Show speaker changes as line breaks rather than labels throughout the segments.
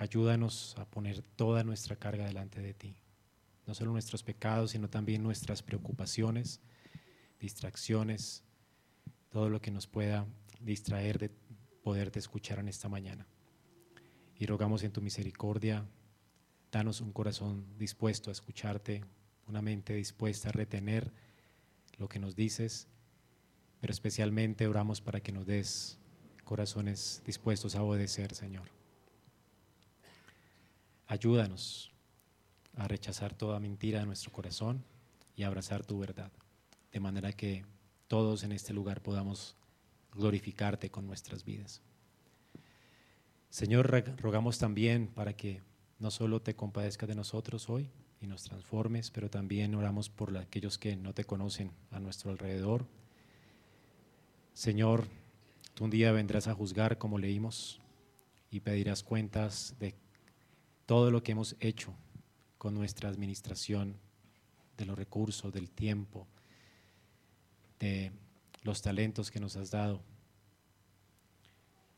ayúdanos a poner toda nuestra carga delante de ti. No solo nuestros pecados, sino también nuestras preocupaciones, distracciones, todo lo que nos pueda distraer de poderte escuchar en esta mañana. Y rogamos en tu misericordia, danos un corazón dispuesto a escucharte, una mente dispuesta a retener lo que nos dices, pero especialmente oramos para que nos des corazones dispuestos a obedecer, Señor. Ayúdanos a rechazar toda mentira de nuestro corazón y abrazar tu verdad, de manera que todos en este lugar podamos glorificarte con nuestras vidas. Señor, rogamos también para que no solo te compadezcas de nosotros hoy y nos transformes, pero también oramos por aquellos que no te conocen a nuestro alrededor. Señor, tú un día vendrás a juzgar como leímos y pedirás cuentas de todo lo que hemos hecho con nuestra administración de los recursos, del tiempo, de los talentos que nos has dado.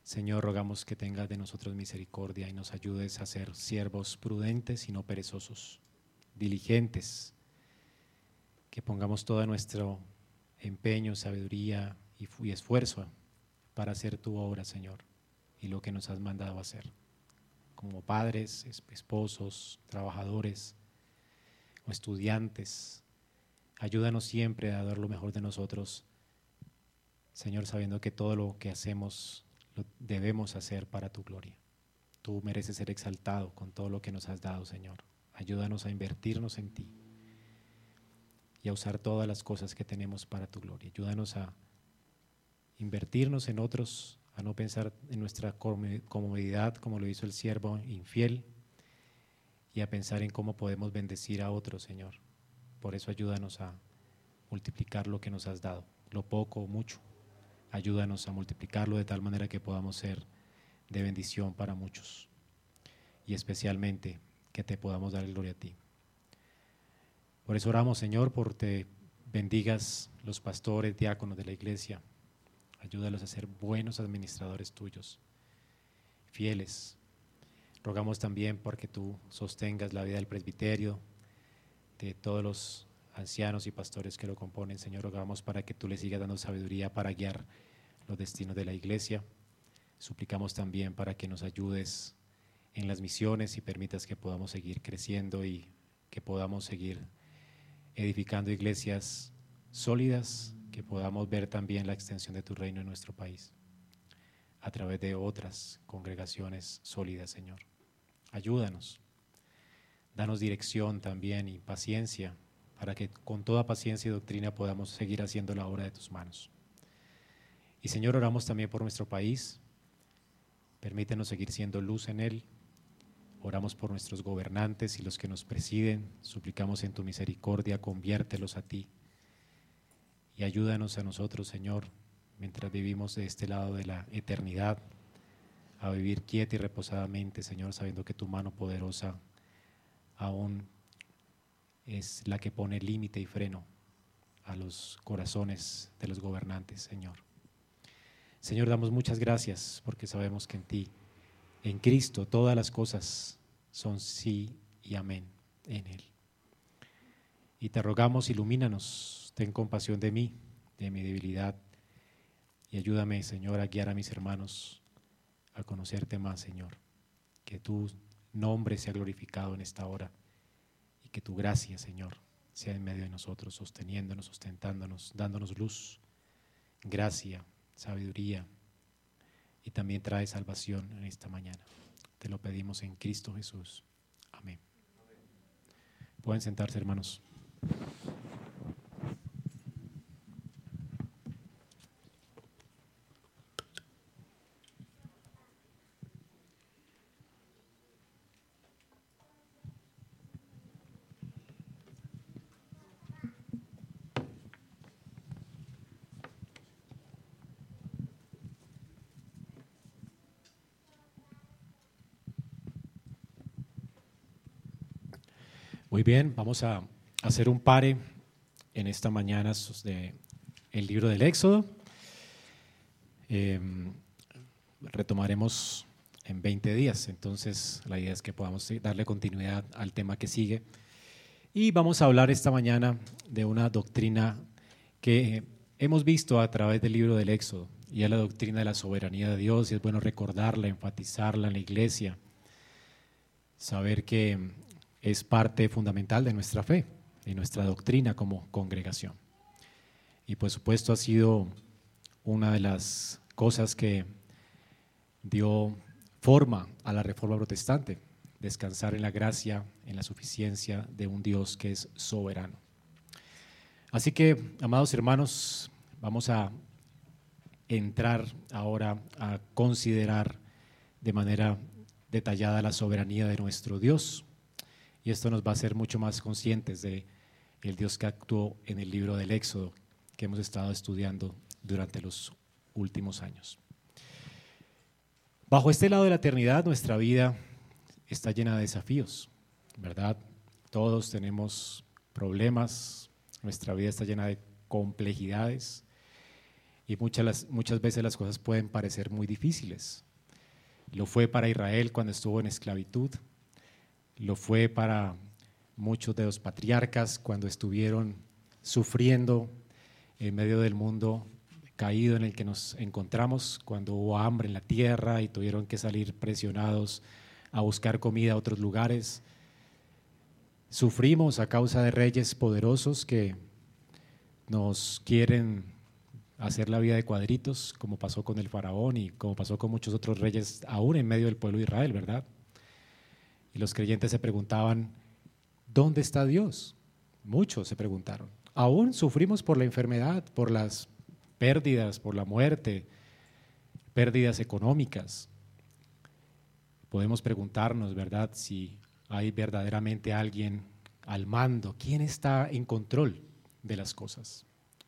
Señor, rogamos que tengas de nosotros misericordia y nos ayudes a ser siervos prudentes y no perezosos, diligentes, que pongamos todo nuestro empeño, sabiduría y, esfuerzo para hacer tu obra, Señor, y lo que nos has mandado hacer, como padres, esposos, trabajadores o estudiantes. Ayúdanos siempre a dar lo mejor de nosotros Señor, sabiendo que todo lo que hacemos lo debemos hacer para tu gloria. Tú mereces ser exaltado con todo lo que nos has dado, Señor. Ayúdanos a invertirnos en ti y a usar todas las cosas que tenemos para tu gloria. Ayúdanos a invertirnos en otros, a no pensar en nuestra comodidad como lo hizo el siervo infiel y a pensar en cómo podemos bendecir a otros, Señor. Por eso ayúdanos a multiplicar lo que nos has dado, lo poco o mucho ayúdanos a multiplicarlo de tal manera que podamos ser de bendición para muchos y especialmente que te podamos dar gloria a ti. Por eso oramos, Señor, por te bendigas los pastores, diáconos de la iglesia. Ayúdalos a ser buenos administradores tuyos, fieles. Rogamos también porque tú sostengas la vida del presbiterio, de todos los ancianos y pastores que lo componen. Señor, rogamos para que tú le sigas dando sabiduría para guiar los destinos de la iglesia. Suplicamos también para que nos ayudes en las misiones y permitas que podamos seguir creciendo y que podamos seguir edificando iglesias sólidas, que podamos ver también la extensión de tu reino en nuestro país a través de otras congregaciones sólidas, Señor. Ayúdanos. Danos dirección también y paciencia para que con toda paciencia y doctrina podamos seguir haciendo la obra de tus manos. Y Señor, oramos también por nuestro país. Permítenos seguir siendo luz en él. Oramos por nuestros gobernantes y los que nos presiden. Suplicamos en tu misericordia, conviértelos a ti. Y ayúdanos a nosotros, Señor, mientras vivimos de este lado de la eternidad, a vivir quieta y reposadamente, Señor, sabiendo que tu mano poderosa aún es la que pone límite y freno a los corazones de los gobernantes, Señor. Señor, damos muchas gracias porque sabemos que en ti, en Cristo, todas las cosas son sí y amén en Él. Y te rogamos, ilumínanos, ten compasión de mí, de mi debilidad, y ayúdame, Señor, a guiar a mis hermanos a conocerte más, Señor. Que tu nombre sea glorificado en esta hora que tu gracia, Señor, sea en medio de nosotros, sosteniéndonos, sustentándonos, dándonos luz, gracia, sabiduría y también trae salvación en esta mañana. Te lo pedimos en Cristo Jesús. Amén. Pueden sentarse, hermanos. Muy bien, vamos a hacer un pare en esta mañana de el libro del Éxodo. Em, retomaremos en 20 días. Entonces, la idea es que podamos darle continuidad al tema que sigue. Y vamos a hablar esta mañana de una doctrina que hemos visto a través del libro del Éxodo, y es la doctrina de la soberanía de Dios, y es bueno recordarla, enfatizarla en la iglesia, saber que es parte fundamental de nuestra fe y nuestra doctrina como congregación. Y por supuesto ha sido una de las cosas que dio forma a la reforma protestante, descansar en la gracia, en la suficiencia de un Dios que es soberano. Así que, amados hermanos, vamos a entrar ahora a considerar de manera detallada la soberanía de nuestro Dios. Y esto nos va a hacer mucho más conscientes de el Dios que actuó en el libro del Éxodo que hemos estado estudiando durante los últimos años. Bajo este lado de la eternidad, nuestra vida está llena de desafíos, ¿verdad? Todos tenemos problemas, nuestra vida está llena de complejidades y muchas, muchas veces las cosas pueden parecer muy difíciles. Lo fue para Israel cuando estuvo en esclavitud, lo fue para muchos de los patriarcas cuando estuvieron sufriendo en medio del mundo caído en el que nos encontramos, cuando hubo hambre en la tierra y tuvieron que salir presionados a buscar comida a otros lugares. Sufrimos a causa de reyes poderosos que nos quieren hacer la vida de cuadritos, como pasó con el faraón y como pasó con muchos otros reyes, aún en medio del pueblo de Israel, ¿verdad? Y los creyentes se preguntaban, ¿dónde está Dios? Muchos se preguntaron. Aún sufrimos por la enfermedad, por las pérdidas, por la muerte, pérdidas económicas. Podemos preguntarnos, ¿verdad?, si hay verdaderamente alguien al mando. ¿Quién está en control de las cosas?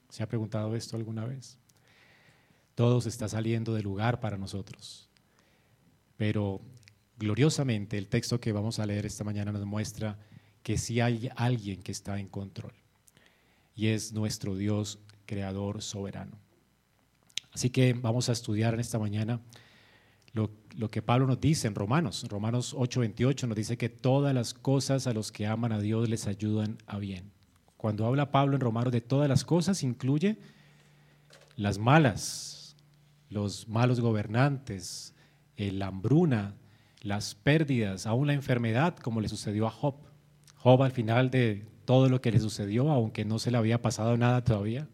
¿Se ha preguntado esto alguna vez? Todo se está saliendo de lugar para nosotros. Pero gloriosamente el texto que vamos a leer esta mañana nos muestra que sí hay alguien que está en control. Y es nuestro Dios creador soberano. Así que vamos a estudiar en esta mañana lo, que Pablo nos dice en Romanos. Romanos 8:28 nos dice que todas las cosas a los que aman a Dios les ayudan a bien. Cuando habla Pablo en Romanos de todas las cosas, incluye las malas, los malos gobernantes, la hambruna, las pérdidas, aún la enfermedad, como le sucedió a Job. Job al final de todo lo que le sucedió, aunque no se le había pasado nada todavía,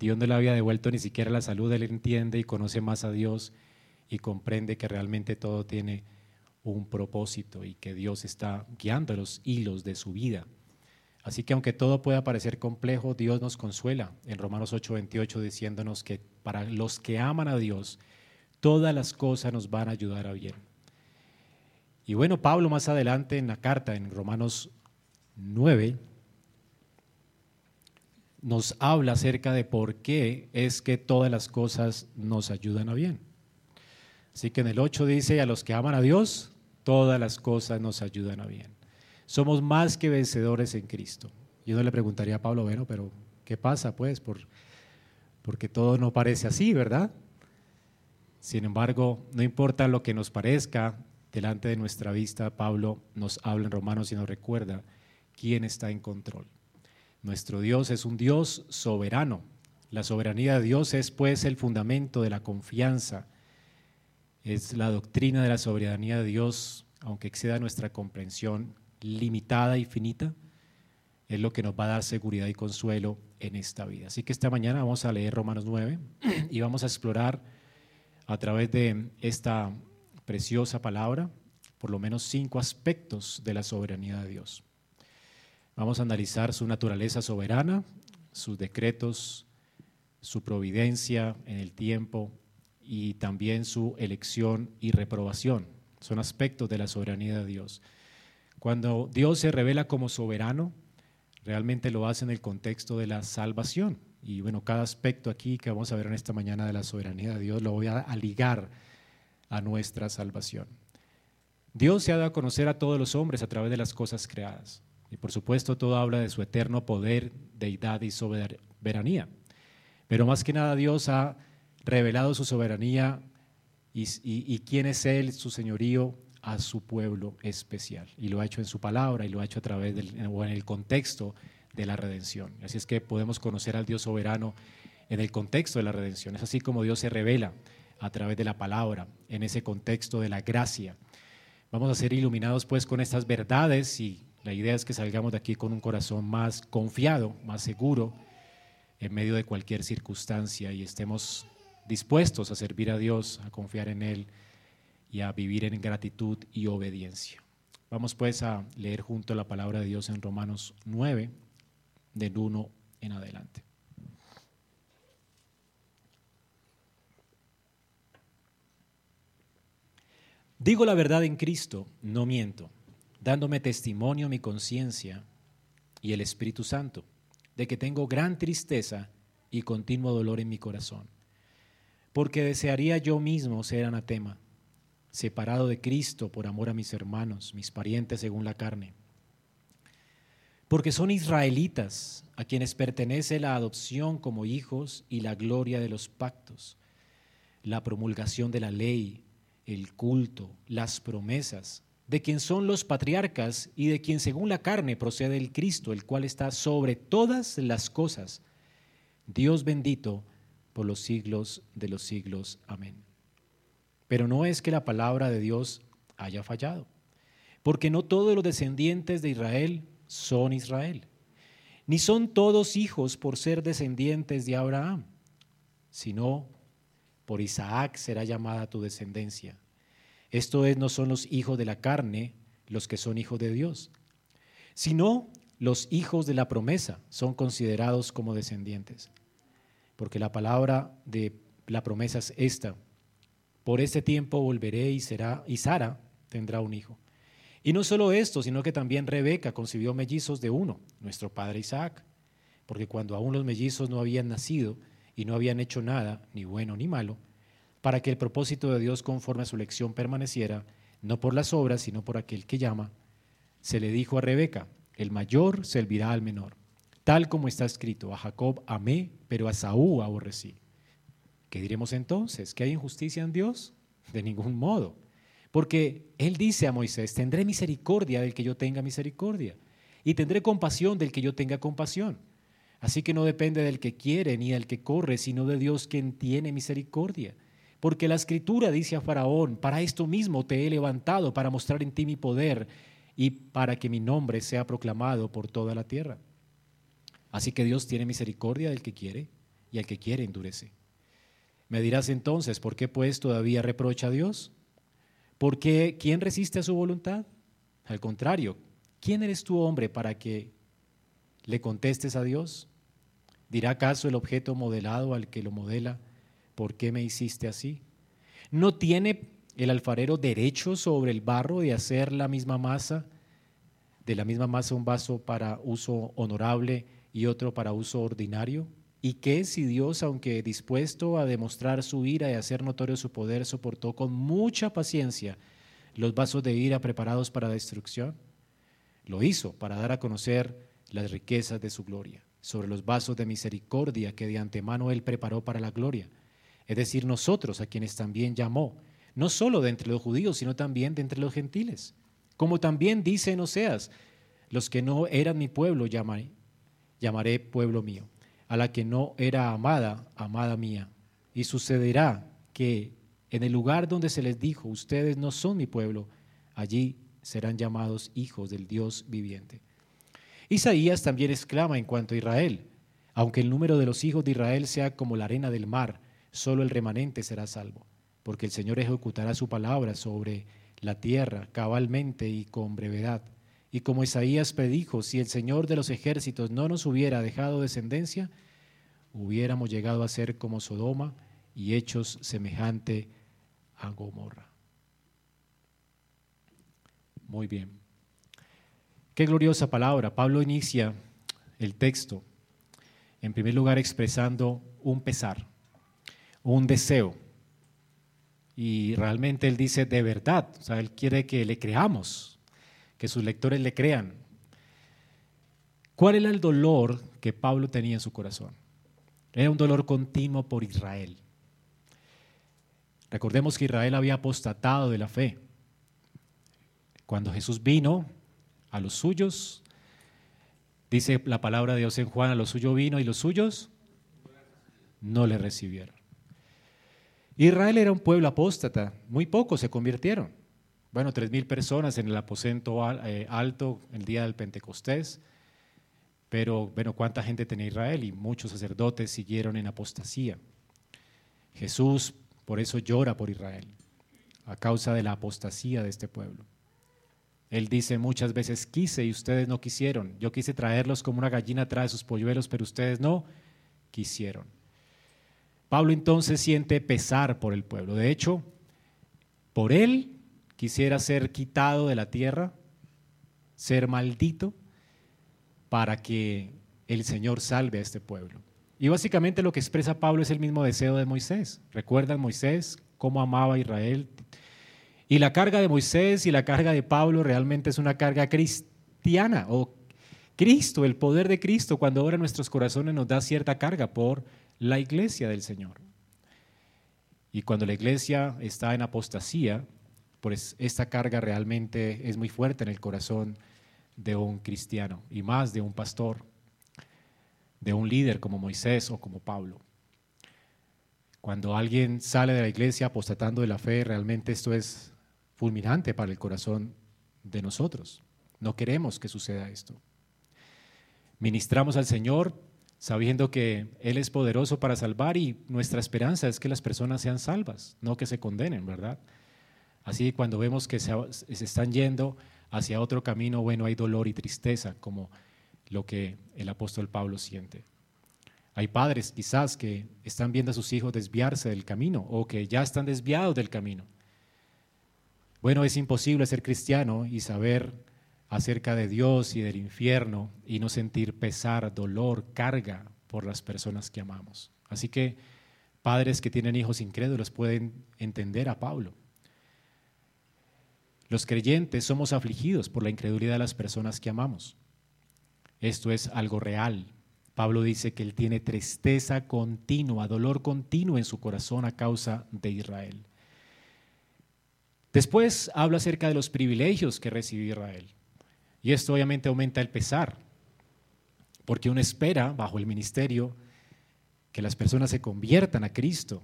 Dios no le había devuelto ni siquiera la salud, él entiende y conoce más a Dios y comprende que realmente todo tiene un propósito y que Dios está guiando los hilos de su vida. Así que aunque todo pueda parecer complejo, Dios nos consuela en Romanos 8:28 diciéndonos que para los que aman a Dios, todas las cosas nos van a ayudar a bien. Y bueno, Pablo más adelante en la carta, en Romanos 9, nos habla acerca de por qué es que todas las cosas nos ayudan a bien. Así que en el 8 dice, a los que aman a Dios, todas las cosas nos ayudan a bien. Somos más que vencedores en Cristo. Yo no le preguntaría a Pablo, bueno, pero ¿qué pasa pues? Por, porque todo no parece así, ¿verdad? Sin embargo, no importa lo que nos parezca delante de nuestra vista, Pablo nos habla en Romanos y nos recuerda quién está en control. Nuestro Dios es un Dios soberano. La soberanía de Dios es pues el fundamento de la confianza. Es la doctrina de la soberanía de Dios, aunque exceda nuestra comprensión limitada y finita, es lo que nos va a dar seguridad y consuelo en esta vida. Así que esta mañana vamos a leer Romanos 9 y vamos a explorar a través de esta preciosa palabra por lo menos cinco aspectos de la soberanía de Dios. Vamos a analizar su naturaleza soberana, sus decretos, su providencia en el tiempo y también su elección y reprobación. Son aspectos de la soberanía de Dios. Cuando Dios se revela como soberano, realmente lo hace en el contexto de la salvación. Y bueno, cada aspecto aquí que vamos a ver en esta mañana de la soberanía de Dios lo voy a, ligar a nuestra salvación. Dios se ha dado a conocer a todos los hombres a través de las cosas creadas. Y por supuesto todo habla de su eterno poder, deidad y soberanía. Pero más que nada Dios ha revelado su soberanía y, quién es Él, su señorío, a su pueblo especial. Y lo ha hecho en su palabra y lo ha hecho a través o en el contexto de la redención. Así es que podemos conocer al Dios soberano en el contexto de la redención. Es así como Dios se revela a través de la palabra, en ese contexto de la gracia. Vamos a ser iluminados pues con estas verdades y la idea es que salgamos de aquí con un corazón más confiado, más seguro en medio de cualquier circunstancia y estemos dispuestos a servir a Dios, a confiar en Él y a vivir en gratitud y obediencia. Vamos pues a leer junto la palabra de Dios en Romanos 9, del 1 en adelante. Digo la verdad en Cristo, no miento, dándome testimonio mi conciencia y el Espíritu Santo, de que tengo gran tristeza y continuo dolor en mi corazón porque desearía yo mismo ser anatema, separado de Cristo por amor a mis hermanos, mis parientes según la carne. Porque son israelitas a quienes pertenece la adopción como hijos y la gloria de los pactos, la promulgación de la ley, el culto, las promesas, de quien son los patriarcas y de quien según la carne procede el Cristo, el cual está sobre todas las cosas. Dios bendito por los siglos de los siglos. Amén. Pero no es que la palabra de Dios haya fallado, porque no todos los descendientes de Israel son Israel, ni son todos hijos por ser descendientes de Abraham, sino por Isaac será llamada tu descendencia. Esto es, no son los hijos de la carne los que son hijos de Dios, sino los hijos de la promesa son considerados como descendientes porque la palabra de la promesa es esta. Por este tiempo volveré y será y Sara tendrá un hijo. Y no solo esto, sino que también Rebeca concibió mellizos de uno, nuestro padre Isaac, porque cuando aún los mellizos no habían nacido y no habían hecho nada, ni bueno ni malo, para que el propósito de Dios conforme a su elección permaneciera, no por las obras, sino por aquel que llama, se le dijo a Rebeca, el mayor servirá al menor tal como está escrito, a Jacob amé, pero a Saúl aborrecí. ¿Qué diremos entonces? ¿Que hay injusticia en Dios? De ningún modo. Porque Él dice a Moisés, tendré misericordia del que yo tenga misericordia, y tendré compasión del que yo tenga compasión. Así que no depende del que quiere ni del que corre, sino de Dios quien tiene misericordia. Porque la escritura dice a Faraón, para esto mismo te he levantado, para mostrar en ti mi poder y para que mi nombre sea proclamado por toda la tierra. Así que Dios tiene misericordia del que quiere y al que quiere endurece. Me dirás entonces, ¿por qué pues todavía reprocha a Dios? Porque ¿quién resiste a su voluntad? Al contrario, ¿quién eres tú hombre para que le contestes a Dios? ¿Dirá acaso el objeto modelado al que lo modela, ¿por qué me hiciste así? ¿No tiene el alfarero derecho sobre el barro de hacer la misma masa, de la misma masa un vaso para uso honorable y otro para uso ordinario? ¿Y qué si Dios, aunque dispuesto a demostrar su ira y hacer notorio su poder, soportó con mucha paciencia los vasos de ira preparados para destrucción? Lo hizo para dar a conocer las riquezas de su gloria, sobre los vasos de misericordia que de antemano Él preparó para la gloria, es decir, nosotros a quienes también llamó, no solo de entre los judíos, sino también de entre los gentiles. Como también dice en Oseas, los que no eran mi pueblo llamaré, llamaré pueblo mío, a la que no era amada, amada mía. Y sucederá que en el lugar donde se les dijo, ustedes no son mi pueblo, allí serán llamados hijos del Dios viviente. Isaías también exclama en cuanto a Israel, aunque el número de los hijos de Israel sea como la arena del mar, solo el remanente será salvo, porque el Señor ejecutará su palabra sobre la tierra cabalmente y con brevedad. Y como Isaías predijo, si el Señor de los ejércitos no nos hubiera dejado descendencia, hubiéramos llegado a ser como Sodoma y hechos semejante a Gomorra. Muy bien. Qué gloriosa palabra. Pablo inicia el texto, en primer lugar expresando un pesar, un deseo. Y realmente él dice de verdad, o sea, él quiere que le creamos, que sus lectores le crean. ¿Cuál era el dolor que Pablo tenía en su corazón? Era un dolor continuo por Israel. Recordemos que Israel había apostatado de la fe. Cuando Jesús vino a los suyos, dice la palabra de Dios en Juan, a los suyos vino y los suyos no le recibieron. Israel era un pueblo apóstata, muy pocos se convirtieron. Bueno, tres mil personas en el aposento eh, alto el día del Pentecostés, pero bueno, ¿cuánta gente tenía Israel? Y muchos sacerdotes siguieron en apostasía. Jesús por eso llora por Israel, a causa de la apostasía de este pueblo. Él dice muchas veces, quise y ustedes no quisieron. Yo quise traerlos como una gallina trae sus polluelos, pero ustedes no quisieron. Pablo entonces siente pesar por el pueblo. De hecho, por él quisiera ser quitado de la tierra, ser maldito, para que el Señor salve a este pueblo. Y básicamente lo que expresa Pablo es el mismo deseo de Moisés. ¿Recuerdan Moisés cómo amaba a Israel? Y la carga de Moisés y la carga de Pablo realmente es una carga cristiana o Cristo, el poder de Cristo, cuando ahora nuestros corazones nos da cierta carga por la iglesia del Señor. Y cuando la iglesia está en apostasía, pues esta carga realmente es muy fuerte en el corazón de un cristiano y más de un pastor de un líder como Moisés o como Pablo. Cuando alguien sale de la iglesia apostatando de la fe, realmente esto es fulminante para el corazón de nosotros. No queremos que suceda esto. Ministramos al Señor sabiendo que Él es poderoso para salvar y nuestra esperanza es que las personas sean salvas, no que se condenen, ¿verdad? Así cuando vemos que se, se están yendo hacia otro camino, bueno, hay dolor y tristeza, como lo que el apóstol Pablo siente. Hay padres quizás que están viendo a sus hijos desviarse del camino o que ya están desviados del camino. Bueno, es imposible ser cristiano y saber acerca de Dios y del infierno y no sentir pesar, dolor, carga por las personas que amamos. Así que padres que tienen hijos incrédulos pueden entender a Pablo. Los creyentes somos afligidos por la incredulidad de las personas que amamos. Esto es algo real. Pablo dice que él tiene tristeza continua, dolor continuo en su corazón a causa de Israel. Después habla acerca de los privilegios que recibió Israel. Y esto obviamente aumenta el pesar, porque uno espera bajo el ministerio que las personas se conviertan a Cristo.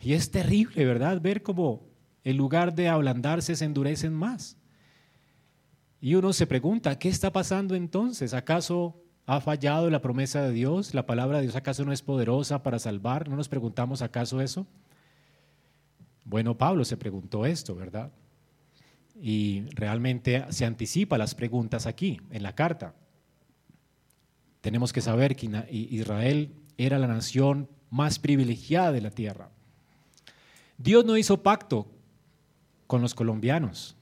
Y es terrible, ¿verdad? Ver cómo en lugar de ablandarse se endurecen más. Y uno se pregunta, ¿qué está pasando entonces? ¿Acaso ha fallado la promesa de Dios? ¿La palabra de Dios acaso no es poderosa para salvar? ¿No nos preguntamos acaso eso? Bueno, Pablo se preguntó esto, ¿verdad? Y realmente se anticipa las preguntas aquí, en la carta. Tenemos que saber que Israel era la nación más privilegiada de la tierra. Dios no hizo pacto con los colombianos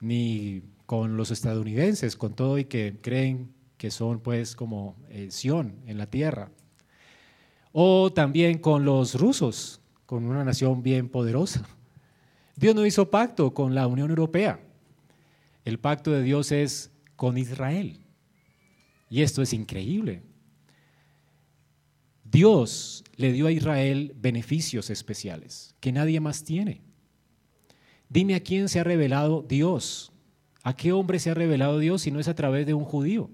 ni con los estadounidenses, con todo y que creen que son pues como eh, Sion en la tierra. O también con los rusos, con una nación bien poderosa. Dios no hizo pacto con la Unión Europea. El pacto de Dios es con Israel. Y esto es increíble. Dios le dio a Israel beneficios especiales que nadie más tiene. Dime a quién se ha revelado Dios. ¿A qué hombre se ha revelado Dios si no es a través de un judío?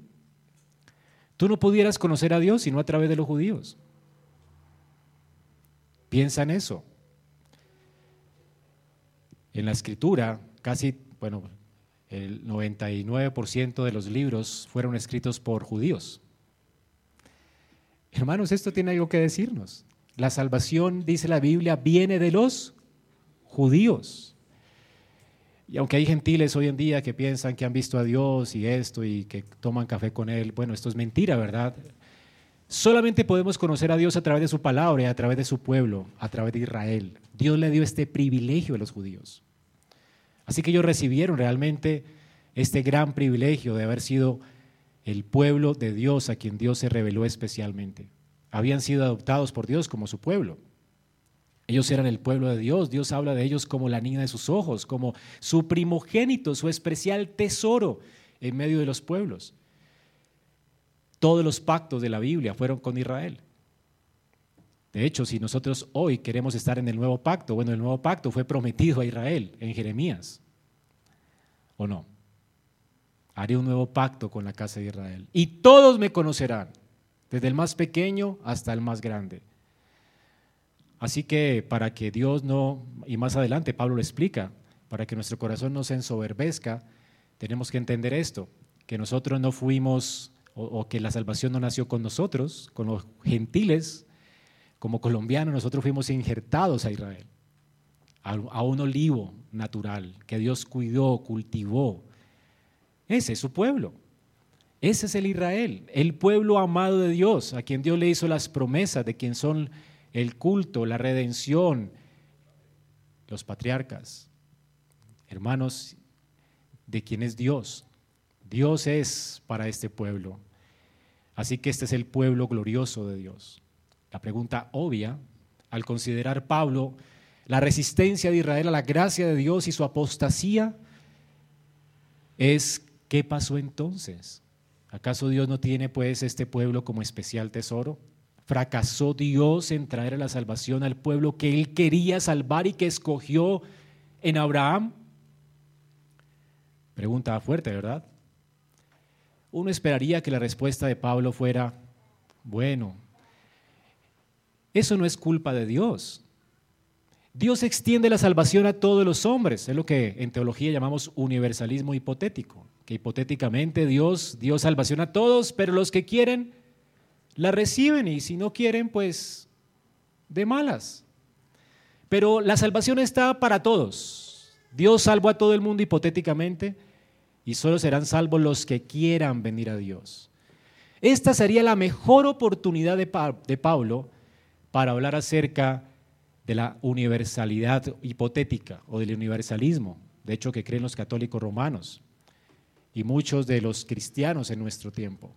Tú no pudieras conocer a Dios sino a través de los judíos. Piensa en eso. En la escritura, casi, bueno, el 99% de los libros fueron escritos por judíos. Hermanos, esto tiene algo que decirnos. La salvación, dice la Biblia, viene de los judíos. Y aunque hay gentiles hoy en día que piensan que han visto a Dios y esto y que toman café con Él, bueno, esto es mentira, ¿verdad? Solamente podemos conocer a Dios a través de su palabra y a través de su pueblo, a través de Israel. Dios le dio este privilegio a los judíos. Así que ellos recibieron realmente este gran privilegio de haber sido el pueblo de Dios a quien Dios se reveló especialmente. Habían sido adoptados por Dios como su pueblo. Ellos eran el pueblo de Dios. Dios habla de ellos como la niña de sus ojos, como su primogénito, su especial tesoro en medio de los pueblos. Todos los pactos de la Biblia fueron con Israel. De hecho, si nosotros hoy queremos estar en el nuevo pacto, bueno, el nuevo pacto fue prometido a Israel en Jeremías, ¿o no? Haré un nuevo pacto con la casa de Israel. Y todos me conocerán, desde el más pequeño hasta el más grande. Así que para que Dios no, y más adelante Pablo lo explica, para que nuestro corazón no se ensoberbezca, tenemos que entender esto, que nosotros no fuimos, o, que la salvación no nació con nosotros, con los gentiles, como colombianos, nosotros fuimos injertados a Israel, a un olivo natural que Dios cuidó, cultivó. Ese es su pueblo. Ese es el Israel, el pueblo amado de Dios, a quien Dios le hizo las promesas de quien son el culto, la redención, los patriarcas. Hermanos, de quién es Dios. Dios es para este pueblo. Así que este es el pueblo glorioso de Dios. La pregunta obvia, al considerar Pablo la resistencia de Israel a la gracia de Dios y su apostasía, es ¿qué pasó entonces? ¿Acaso Dios no tiene pues este pueblo como especial tesoro? ¿Fracasó Dios en traer a la salvación al pueblo que él quería salvar y que escogió en Abraham? Pregunta fuerte, ¿verdad? Uno esperaría que la respuesta de Pablo fuera, bueno, eso no es culpa de Dios. Dios extiende la salvación a todos los hombres, es lo que en teología llamamos universalismo hipotético, que hipotéticamente Dios dio salvación a todos, pero los que quieren la reciben y si no quieren, pues de malas. Pero la salvación está para todos. Dios salvó a todo el mundo hipotéticamente, y solo serán salvos los que quieran venir a Dios. Esta sería la mejor oportunidad de, Pablo para hablar acerca de la universalidad hipotética o del universalismo, de hecho que creen los católicos romanos y muchos de los cristianos en nuestro tiempo.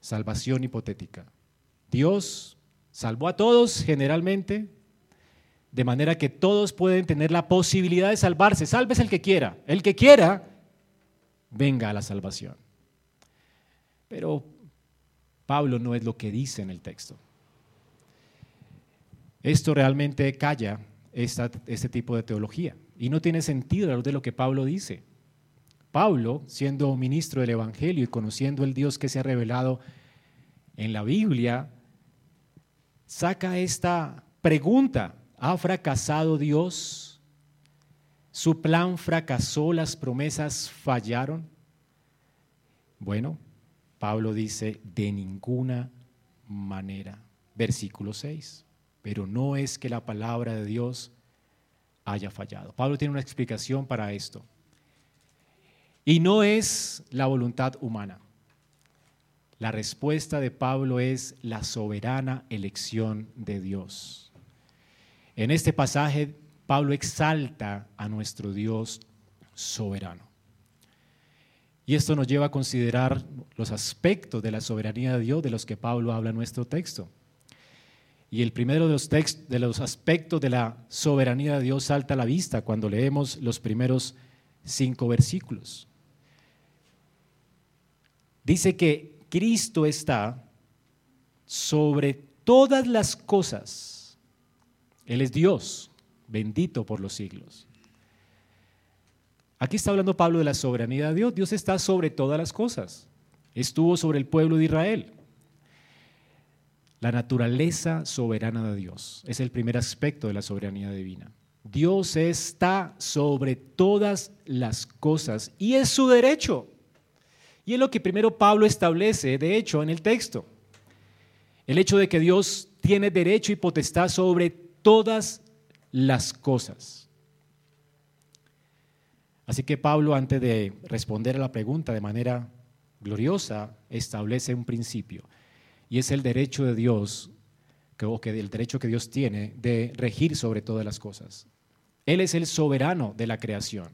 Salvación hipotética. Dios salvó a todos generalmente, de manera que todos pueden tener la posibilidad de salvarse. Salves el que quiera. El que quiera venga a la salvación. Pero Pablo no es lo que dice en el texto. Esto realmente calla este tipo de teología y no tiene sentido de lo que Pablo dice. Pablo, siendo ministro del Evangelio y conociendo el Dios que se ha revelado en la Biblia, saca esta pregunta, ¿ha fracasado Dios? ¿Su plan fracasó? ¿Las promesas fallaron? Bueno, Pablo dice, de ninguna manera. Versículo 6. Pero no es que la palabra de Dios haya fallado. Pablo tiene una explicación para esto. Y no es la voluntad humana. La respuesta de Pablo es la soberana elección de Dios. En este pasaje Pablo exalta a nuestro Dios soberano. Y esto nos lleva a considerar los aspectos de la soberanía de Dios de los que Pablo habla en nuestro texto. Y el primero de los, de los aspectos de la soberanía de Dios salta a la vista cuando leemos los primeros cinco versículos. Dice que Cristo está sobre todas las cosas. Él es Dios bendito por los siglos. Aquí está hablando Pablo de la soberanía de Dios. Dios está sobre todas las cosas. Estuvo sobre el pueblo de Israel. La naturaleza soberana de Dios es el primer aspecto de la soberanía divina. Dios está sobre todas las cosas y es su derecho. Y es lo que primero Pablo establece, de hecho, en el texto. El hecho de que Dios tiene derecho y potestad sobre todas las cosas. Así que Pablo, antes de responder a la pregunta de manera gloriosa, establece un principio, y es el derecho de Dios, que el derecho que Dios tiene de regir sobre todas las cosas. Él es el soberano de la creación.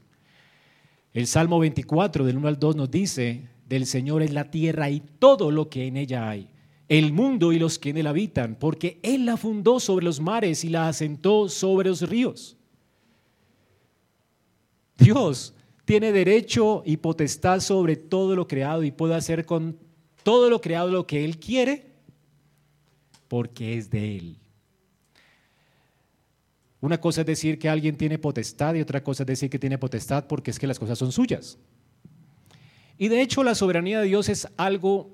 El Salmo 24, del 1 al 2, nos dice, del Señor es la tierra y todo lo que en ella hay el mundo y los que en él habitan, porque Él la fundó sobre los mares y la asentó sobre los ríos. Dios tiene derecho y potestad sobre todo lo creado y puede hacer con todo lo creado lo que Él quiere. porque es de Él. Una cosa es decir que alguien tiene potestad y otra cosa es decir que tiene potestad porque es que las cosas son suyas. Y de hecho la soberanía de Dios es algo,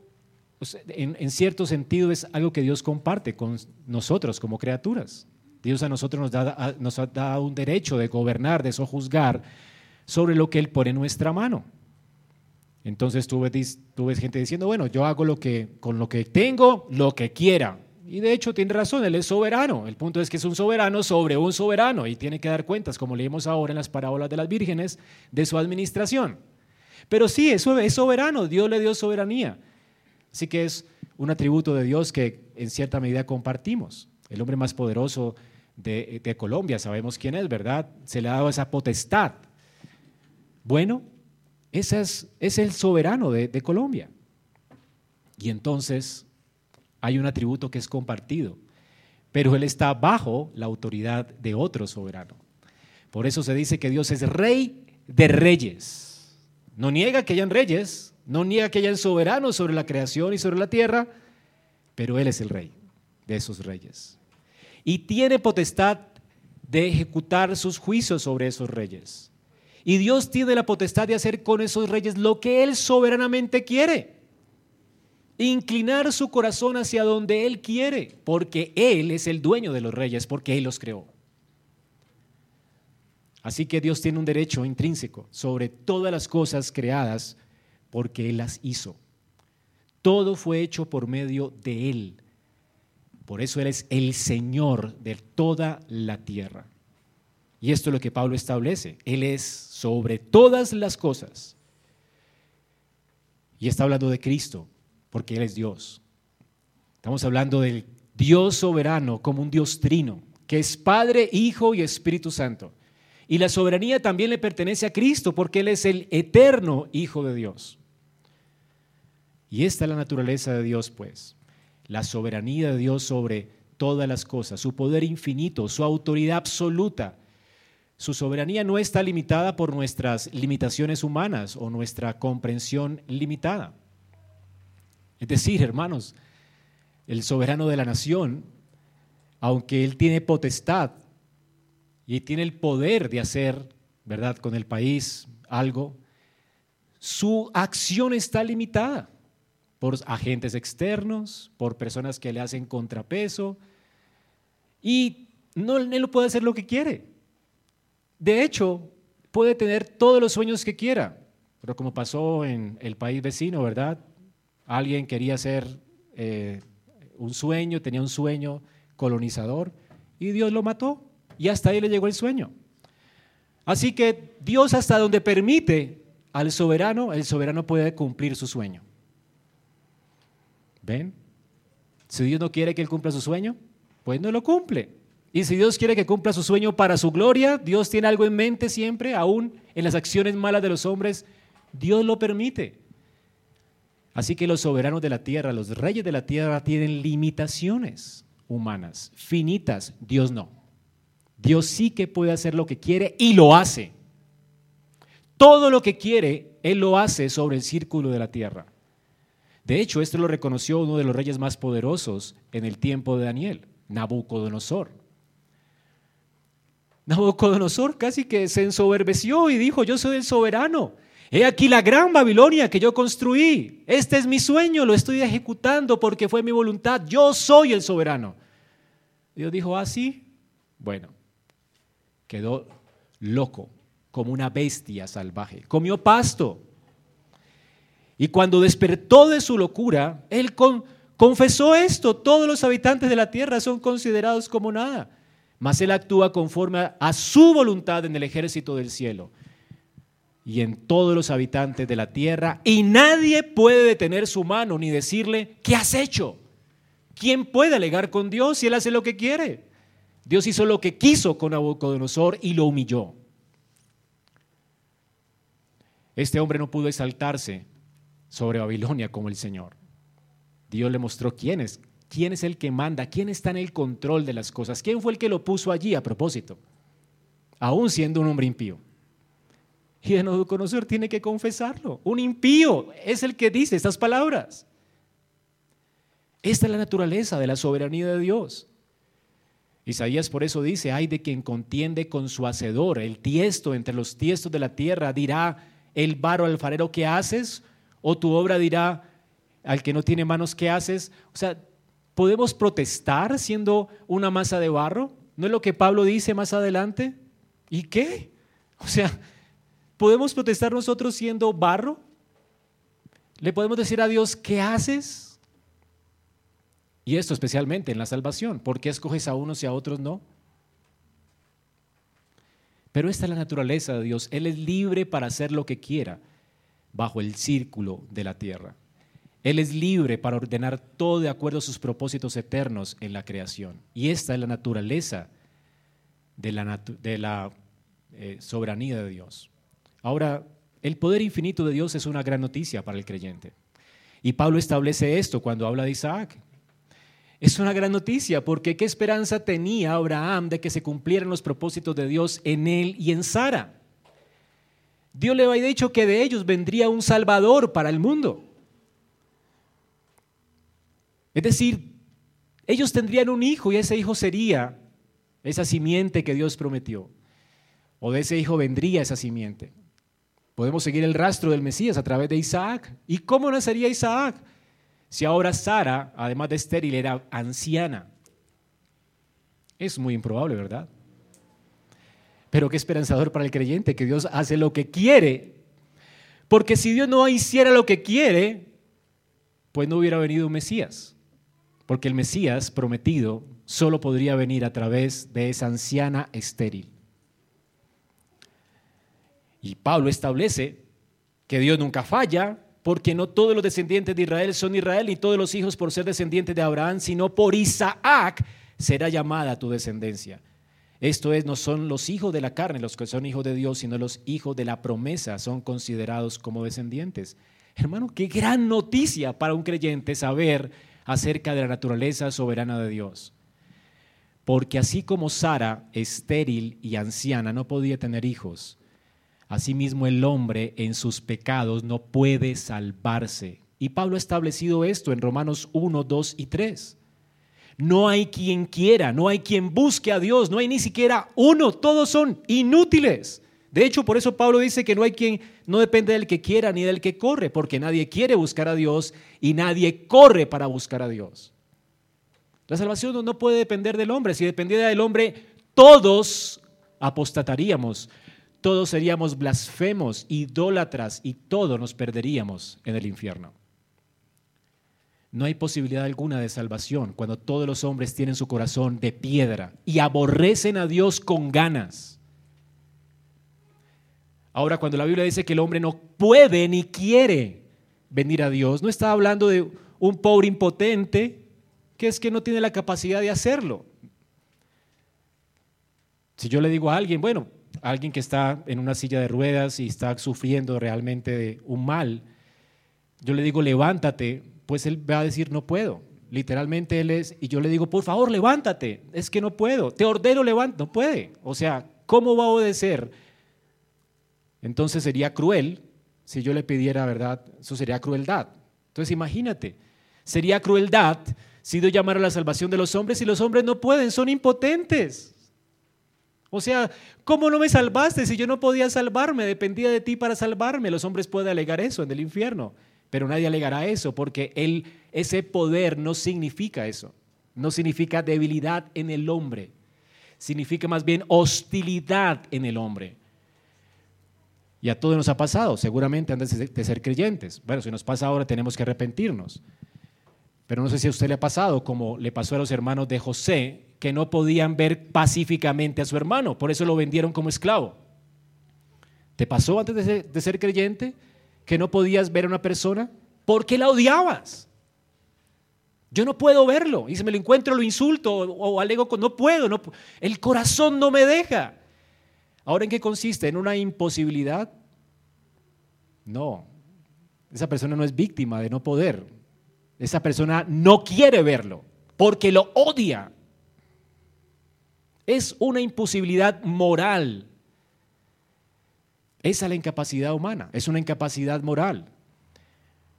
en, cierto sentido es algo que Dios comparte con nosotros como criaturas. Dios a nosotros nos, da, ha dado un derecho de gobernar, de sojuzgar sobre lo que Él pone en nuestra mano. Entonces tú ves, gente diciendo, bueno, yo hago lo que, con lo que tengo, lo que quiera. Y de hecho tiene razón, Él es soberano. El punto es que es un soberano sobre un soberano y tiene que dar cuentas, como leemos ahora en las parábolas de las vírgenes, de su administración. Pero sí, eso es soberano, Dios le dio soberanía. Así que es un atributo de Dios que en cierta medida compartimos. El hombre más poderoso de, Colombia, sabemos quién es, ¿verdad? Se le ha dado esa potestad. Bueno, ese es, el soberano de, de Colombia. Y entonces hay un atributo que es compartido, pero él está bajo la autoridad de otro soberano. Por eso se dice que Dios es rey de reyes. No niega que hayan reyes, no niega que hayan soberanos sobre la creación y sobre la tierra, pero él es el rey de esos reyes y tiene potestad de ejecutar sus juicios sobre esos reyes. Y Dios tiene la potestad de hacer con esos reyes lo que Él soberanamente quiere. Inclinar su corazón hacia donde Él quiere, porque Él es el dueño de los reyes, porque Él los creó. Así que Dios tiene un derecho intrínseco sobre todas las cosas creadas porque Él las hizo. Todo fue hecho por medio de Él. Por eso Él es el Señor de toda la tierra. Y esto es lo que Pablo establece. Él es sobre todas las cosas. Y está hablando de Cristo, porque Él es Dios. Estamos hablando del Dios soberano como un Dios trino, que es Padre, Hijo y Espíritu Santo. Y la soberanía también le pertenece a Cristo, porque Él es el eterno Hijo de Dios. Y esta es la naturaleza de Dios, pues la soberanía de Dios sobre todas las cosas, su poder infinito, su autoridad absoluta. Su soberanía no está limitada por nuestras limitaciones humanas o nuestra comprensión limitada. Es decir, hermanos, el soberano de la nación, aunque él tiene potestad y tiene el poder de hacer, ¿verdad?, con el país algo, su acción está limitada por agentes externos, por personas que le hacen contrapeso, y no, él no puede hacer lo que quiere. De hecho, puede tener todos los sueños que quiera, pero como pasó en el país vecino, ¿verdad? Alguien quería hacer eh, un sueño, tenía un sueño colonizador, y Dios lo mató, y hasta ahí le llegó el sueño. Así que Dios hasta donde permite al soberano, el soberano puede cumplir su sueño. ¿Ven? Si Dios no quiere que él cumpla su sueño, pues no lo cumple. Y si Dios quiere que cumpla su sueño para su gloria, Dios tiene algo en mente siempre, aún en las acciones malas de los hombres, Dios lo permite. Así que los soberanos de la tierra, los reyes de la tierra tienen limitaciones humanas, finitas, Dios no. Dios sí que puede hacer lo que quiere y lo hace. Todo lo que quiere, Él lo hace sobre el círculo de la tierra. De hecho, esto lo reconoció uno de los reyes más poderosos en el tiempo de Daniel, Nabucodonosor. Nabucodonosor casi que se ensoberbeció y dijo, yo soy el soberano. He aquí la gran Babilonia que yo construí. Este es mi sueño, lo estoy ejecutando porque fue mi voluntad. Yo soy el soberano. Dios dijo, ah, sí. Bueno, quedó loco, como una bestia salvaje. Comió pasto, y cuando despertó de su locura, él confesó esto. Todos los habitantes de la tierra son considerados como nada. Mas él actúa conforme a su voluntad en el ejército del cielo y en todos los habitantes de la tierra. Y nadie puede detener su mano ni decirle, ¿qué has hecho? ¿Quién puede alegar con Dios si él hace lo que quiere? Dios hizo lo que quiso con Nabucodonosor y lo humilló. Este hombre no pudo exaltarse sobre Babilonia como el Señor. Dios le mostró quién es, quién es el que manda, quién está en el control de las cosas, quién fue el que lo puso allí a propósito, aún siendo un hombre impío. Y conocer tiene que confesarlo. Un impío es el que dice estas palabras. Esta es la naturaleza de la soberanía de Dios. Isaías por eso dice, ay de quien contiende con su hacedor, el tiesto entre los tiestos de la tierra, dirá el varo alfarero, ¿qué haces? O tu obra dirá al que no tiene manos, ¿qué haces? O sea, ¿podemos protestar siendo una masa de barro? ¿No es lo que Pablo dice más adelante? ¿Y qué? O sea, ¿podemos protestar nosotros siendo barro? ¿Le podemos decir a Dios, ¿qué haces? Y esto especialmente en la salvación. ¿Por qué escoges a unos y a otros no? Pero esta es la naturaleza de Dios. Él es libre para hacer lo que quiera bajo el círculo de la tierra. Él es libre para ordenar todo de acuerdo a sus propósitos eternos en la creación. Y esta es la naturaleza de la, eh, soberanía de Dios. Ahora, el poder infinito de Dios es una gran noticia para el creyente. Y Pablo establece esto cuando habla de Isaac. Es una gran noticia porque qué esperanza tenía Abraham de que se cumplieran los propósitos de Dios en él y en Sara. Dios le había dicho que de ellos vendría un Salvador para el mundo. Es decir, ellos tendrían un hijo y ese hijo sería esa simiente que Dios prometió. O de ese hijo vendría esa simiente. Podemos seguir el rastro del Mesías a través de Isaac. ¿Y cómo nacería Isaac? Si ahora Sara, además de estéril, era anciana. Es muy improbable, ¿verdad? Pero qué esperanzador para el creyente que Dios hace lo que quiere. Porque si Dios no hiciera lo que quiere, pues no hubiera venido un Mesías. Porque el Mesías prometido solo podría venir a través de esa anciana estéril. Y Pablo establece que Dios nunca falla, porque no todos los descendientes de Israel son Israel, y todos los hijos por ser descendientes de Abraham, sino por Isaac será llamada tu descendencia. Esto es, no son los hijos de la carne los que son hijos de Dios, sino los hijos de la promesa son considerados como descendientes. Hermano, qué gran noticia para un creyente saber acerca de la naturaleza soberana de Dios. Porque así como Sara, estéril y anciana, no podía tener hijos, Asimismo el hombre en sus pecados no puede salvarse. Y Pablo ha establecido esto en Romanos 1, 2 y 3. No hay quien quiera, no hay quien busque a Dios, no hay ni siquiera uno, todos son inútiles. De hecho, por eso Pablo dice que no hay quien, no depende del que quiera ni del que corre, porque nadie quiere buscar a Dios y nadie corre para buscar a Dios. La salvación no puede depender del hombre, si dependiera del hombre, todos apostataríamos, todos seríamos blasfemos, idólatras y todos nos perderíamos en el infierno. No hay posibilidad alguna de salvación cuando todos los hombres tienen su corazón de piedra y aborrecen a Dios con ganas. Ahora, cuando la Biblia dice que el hombre no puede ni quiere venir a Dios, no está hablando de un pobre impotente que es que no tiene la capacidad de hacerlo. Si yo le digo a alguien, bueno, alguien que está en una silla de ruedas y está sufriendo realmente de un mal, yo le digo, levántate, pues él va a decir, no puedo. Literalmente él es, y yo le digo, por favor, levántate, es que no puedo, te ordeno, levántate, no puede. O sea, ¿cómo va a obedecer? Entonces sería cruel si yo le pidiera, ¿verdad? Eso sería crueldad. Entonces imagínate, sería crueldad si Dios llamara a la salvación de los hombres y los hombres no pueden, son impotentes. O sea, ¿cómo no me salvaste si yo no podía salvarme? Dependía de ti para salvarme. Los hombres pueden alegar eso en el infierno, pero nadie alegará eso porque él, ese poder no significa eso. No significa debilidad en el hombre. Significa más bien hostilidad en el hombre. Y a todos nos ha pasado, seguramente antes de ser creyentes. Bueno, si nos pasa ahora tenemos que arrepentirnos. Pero no sé si a usted le ha pasado, como le pasó a los hermanos de José, que no podían ver pacíficamente a su hermano, por eso lo vendieron como esclavo. ¿Te pasó antes de ser, creyente que no podías ver a una persona? porque la odiabas? Yo no puedo verlo. Y si me lo encuentro, lo insulto o, alego con no puedo, no, el corazón no me deja. ¿Ahora en qué consiste? ¿En una imposibilidad? No. Esa persona no es víctima de no poder. Esa persona no quiere verlo porque lo odia. Es una imposibilidad moral. Esa es la incapacidad humana, es una incapacidad moral.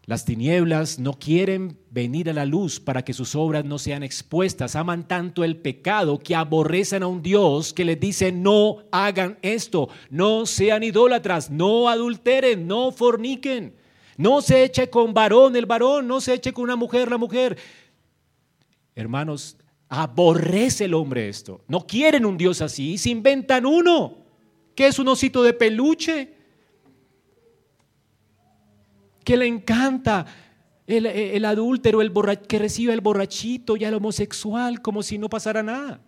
Las tinieblas no quieren venir a la luz para que sus obras no sean expuestas. Aman tanto el pecado que aborrecen a un Dios que les dice no hagan esto, no sean idólatras, no adulteren, no forniquen, no se eche con varón el varón, no se eche con una mujer la mujer. Hermanos, aborrece el hombre esto. No quieren un Dios así, se inventan uno, que es un osito de peluche que le encanta el, adúltero, el que recibe el borrachito y al homosexual como si no pasara nada.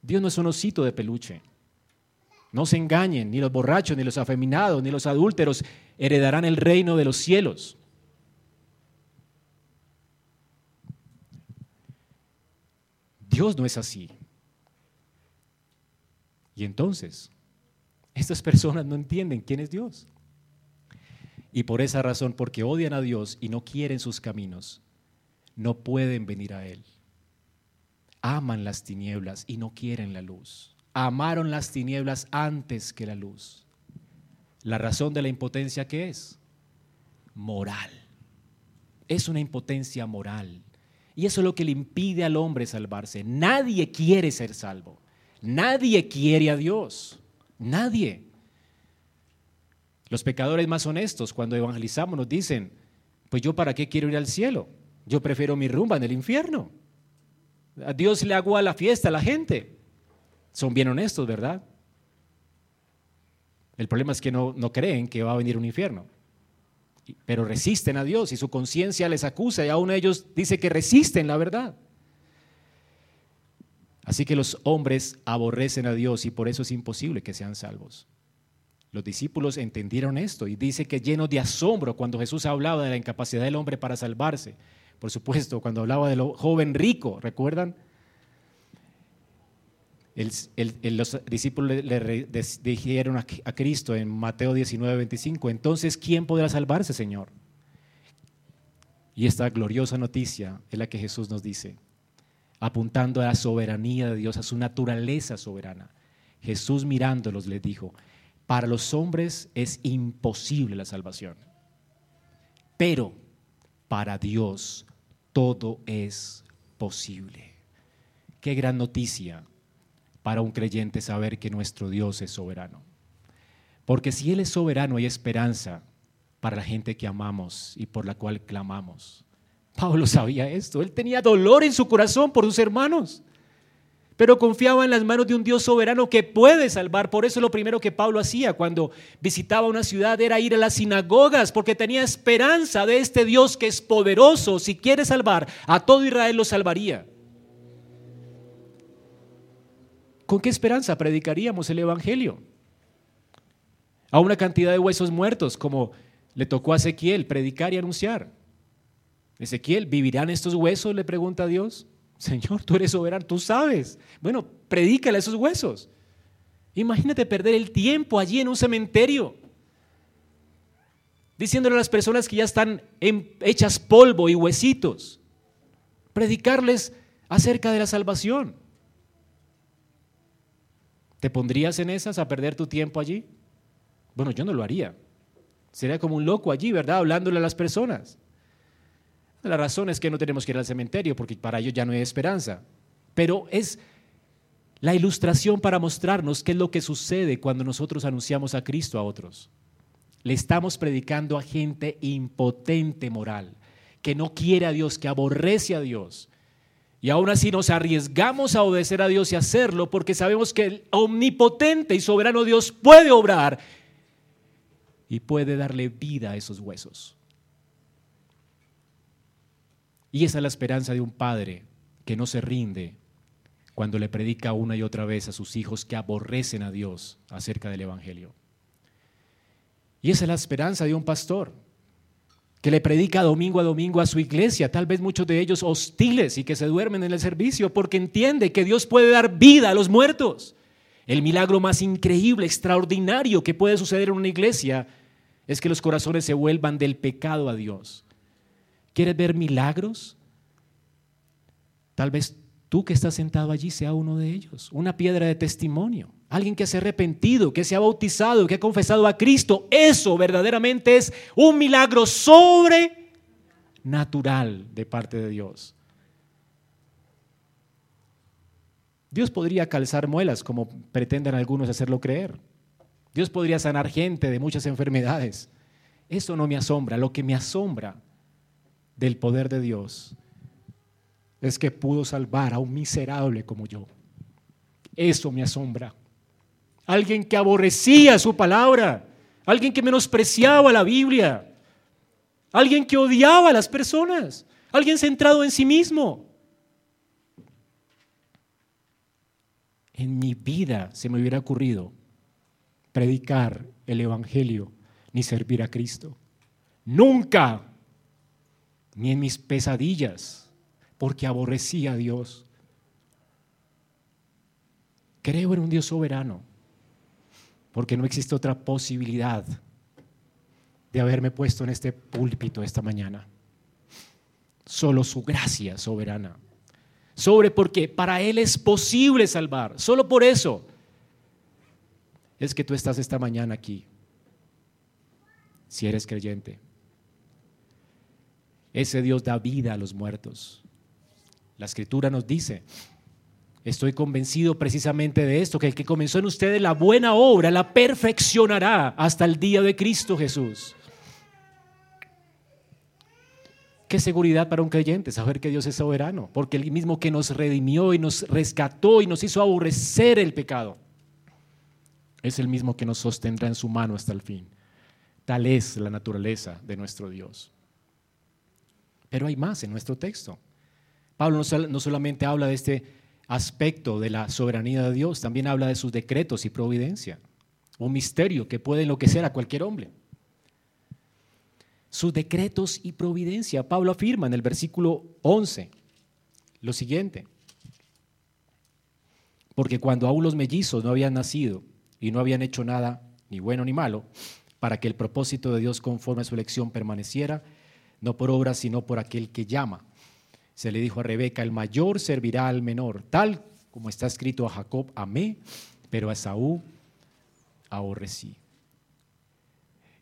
Dios no es un osito de peluche. No se engañen, ni los borrachos, ni los afeminados, ni los adúlteros heredarán el reino de los cielos. Dios no es así. Y entonces, estas personas no entienden quién es Dios. Y por esa razón, porque odian a Dios y no quieren sus caminos, no pueden venir a Él. Aman las tinieblas y no quieren la luz. Amaron las tinieblas antes que la luz. La razón de la impotencia que es moral. Es una impotencia moral. Y eso es lo que le impide al hombre salvarse. Nadie quiere ser salvo. Nadie quiere a Dios. Nadie. Los pecadores más honestos cuando evangelizamos nos dicen, pues yo para qué quiero ir al cielo, yo prefiero mi rumba en el infierno. A Dios le hago a la fiesta a la gente. Son bien honestos, ¿verdad? El problema es que no, no creen que va a venir un infierno. Pero resisten a Dios y su conciencia les acusa y aún ellos dice que resisten la verdad. Así que los hombres aborrecen a Dios y por eso es imposible que sean salvos. Los discípulos entendieron esto y dice que lleno de asombro cuando Jesús hablaba de la incapacidad del hombre para salvarse. Por supuesto, cuando hablaba del joven rico, ¿recuerdan? los discípulos le, dijeron a, a, Cristo en Mateo 19, 25, entonces, ¿quién podrá salvarse, Señor? Y esta gloriosa noticia es la que Jesús nos dice, apuntando a la soberanía de Dios, a su naturaleza soberana. Jesús mirándolos les dijo, para los hombres es imposible la salvación, pero para Dios todo es posible. Qué gran noticia para un creyente saber que nuestro Dios es soberano. Porque si Él es soberano hay esperanza para la gente que amamos y por la cual clamamos. Pablo sabía esto, él tenía dolor en su corazón por sus hermanos pero confiaba en las manos de un Dios soberano que puede salvar. Por eso lo primero que Pablo hacía cuando visitaba una ciudad era ir a las sinagogas, porque tenía esperanza de este Dios que es poderoso. Si quiere salvar, a todo Israel lo salvaría. ¿Con qué esperanza predicaríamos el Evangelio? A una cantidad de huesos muertos, como le tocó a Ezequiel predicar y anunciar. Ezequiel, ¿vivirán estos huesos? Le pregunta a Dios. Señor, tú eres soberano, tú sabes. Bueno, predícale a esos huesos. Imagínate perder el tiempo allí en un cementerio, diciéndole a las personas que ya están hechas polvo y huesitos, predicarles acerca de la salvación. ¿Te pondrías en esas a perder tu tiempo allí? Bueno, yo no lo haría. Sería como un loco allí, ¿verdad? Hablándole a las personas. La razón es que no tenemos que ir al cementerio porque para ellos ya no hay esperanza. Pero es la ilustración para mostrarnos qué es lo que sucede cuando nosotros anunciamos a Cristo a otros. Le estamos predicando a gente impotente moral, que no quiere a Dios, que aborrece a Dios. Y aún así nos arriesgamos a obedecer a Dios y hacerlo porque sabemos que el omnipotente y soberano Dios puede obrar y puede darle vida a esos huesos. Y esa es la esperanza de un padre que no se rinde cuando le predica una y otra vez a sus hijos que aborrecen a Dios acerca del Evangelio. Y esa es la esperanza de un pastor que le predica domingo a domingo a su iglesia, tal vez muchos de ellos hostiles y que se duermen en el servicio porque entiende que Dios puede dar vida a los muertos. El milagro más increíble, extraordinario que puede suceder en una iglesia es que los corazones se vuelvan del pecado a Dios ¿Quieres ver milagros? Tal vez tú que estás sentado allí sea uno de ellos, una piedra de testimonio. alguien que se ha arrepentido, que se ha bautizado, que ha confesado a Cristo. Eso verdaderamente es un milagro sobrenatural de parte de Dios. Dios podría calzar muelas como pretenden algunos hacerlo creer. Dios podría sanar gente de muchas enfermedades. Eso no me asombra. Lo que me asombra del poder de Dios es que pudo salvar a un miserable como yo. Eso me asombra. Alguien que aborrecía su palabra, alguien que menospreciaba la Biblia, alguien que odiaba a las personas, alguien centrado en sí mismo. En mi vida se me hubiera ocurrido predicar el Evangelio ni servir a Cristo. Nunca, ni en mis pesadillas, porque aborrecía a Dios. Creo en un Dios soberano, porque no existe otra posibilidad de haberme puesto en este púlpito esta mañana. Solo su gracia soberana. Sobre porque para Él es posible salvar. Solo por eso es que tú estás esta mañana aquí, si eres creyente. Ese Dios da vida a los muertos. La escritura nos dice, estoy convencido precisamente de esto, que el que comenzó en ustedes la buena obra la perfeccionará hasta el día de Cristo Jesús. Qué seguridad para un creyente saber que Dios es soberano, porque el mismo que nos redimió y nos rescató y nos hizo aborrecer el pecado, es el mismo que nos sostendrá en su mano hasta el fin. Tal es la naturaleza de nuestro Dios. Pero hay más en nuestro texto. Pablo no solamente habla de este aspecto de la soberanía de Dios, también habla de sus decretos y providencia, un misterio que puede enloquecer a cualquier hombre. Sus decretos y providencia. Pablo afirma en el versículo 11 lo siguiente, porque cuando aún los mellizos no habían nacido y no habían hecho nada, ni bueno ni malo, para que el propósito de Dios conforme a su elección permaneciera, no por obra, sino por aquel que llama. Se le dijo a Rebeca, el mayor servirá al menor, tal como está escrito a Jacob, amé, pero a Esaú aborrecí.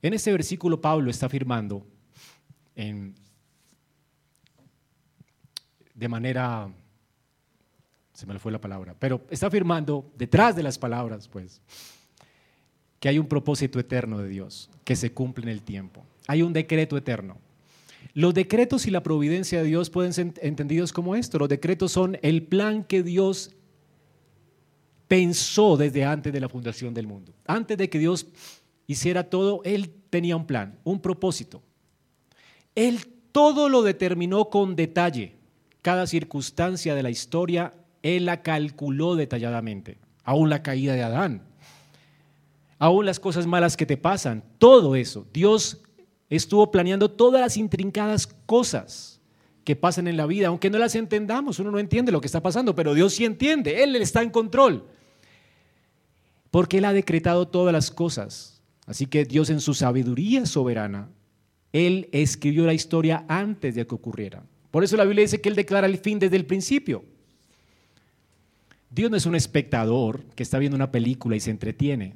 En este versículo Pablo está afirmando de manera, se me fue la palabra, pero está afirmando detrás de las palabras, pues, que hay un propósito eterno de Dios que se cumple en el tiempo. Hay un decreto eterno. Los decretos y la providencia de Dios pueden ser entendidos como esto. Los decretos son el plan que Dios pensó desde antes de la fundación del mundo. Antes de que Dios hiciera todo, Él tenía un plan, un propósito. Él todo lo determinó con detalle. Cada circunstancia de la historia, Él la calculó detalladamente. Aún la caída de Adán, aún las cosas malas que te pasan, todo eso. Dios estuvo planeando todas las intrincadas cosas que pasan en la vida, aunque no las entendamos, uno no entiende lo que está pasando, pero Dios sí entiende, Él está en control, porque Él ha decretado todas las cosas. Así que Dios en su sabiduría soberana, Él escribió la historia antes de que ocurriera. Por eso la Biblia dice que Él declara el fin desde el principio. Dios no es un espectador que está viendo una película y se entretiene.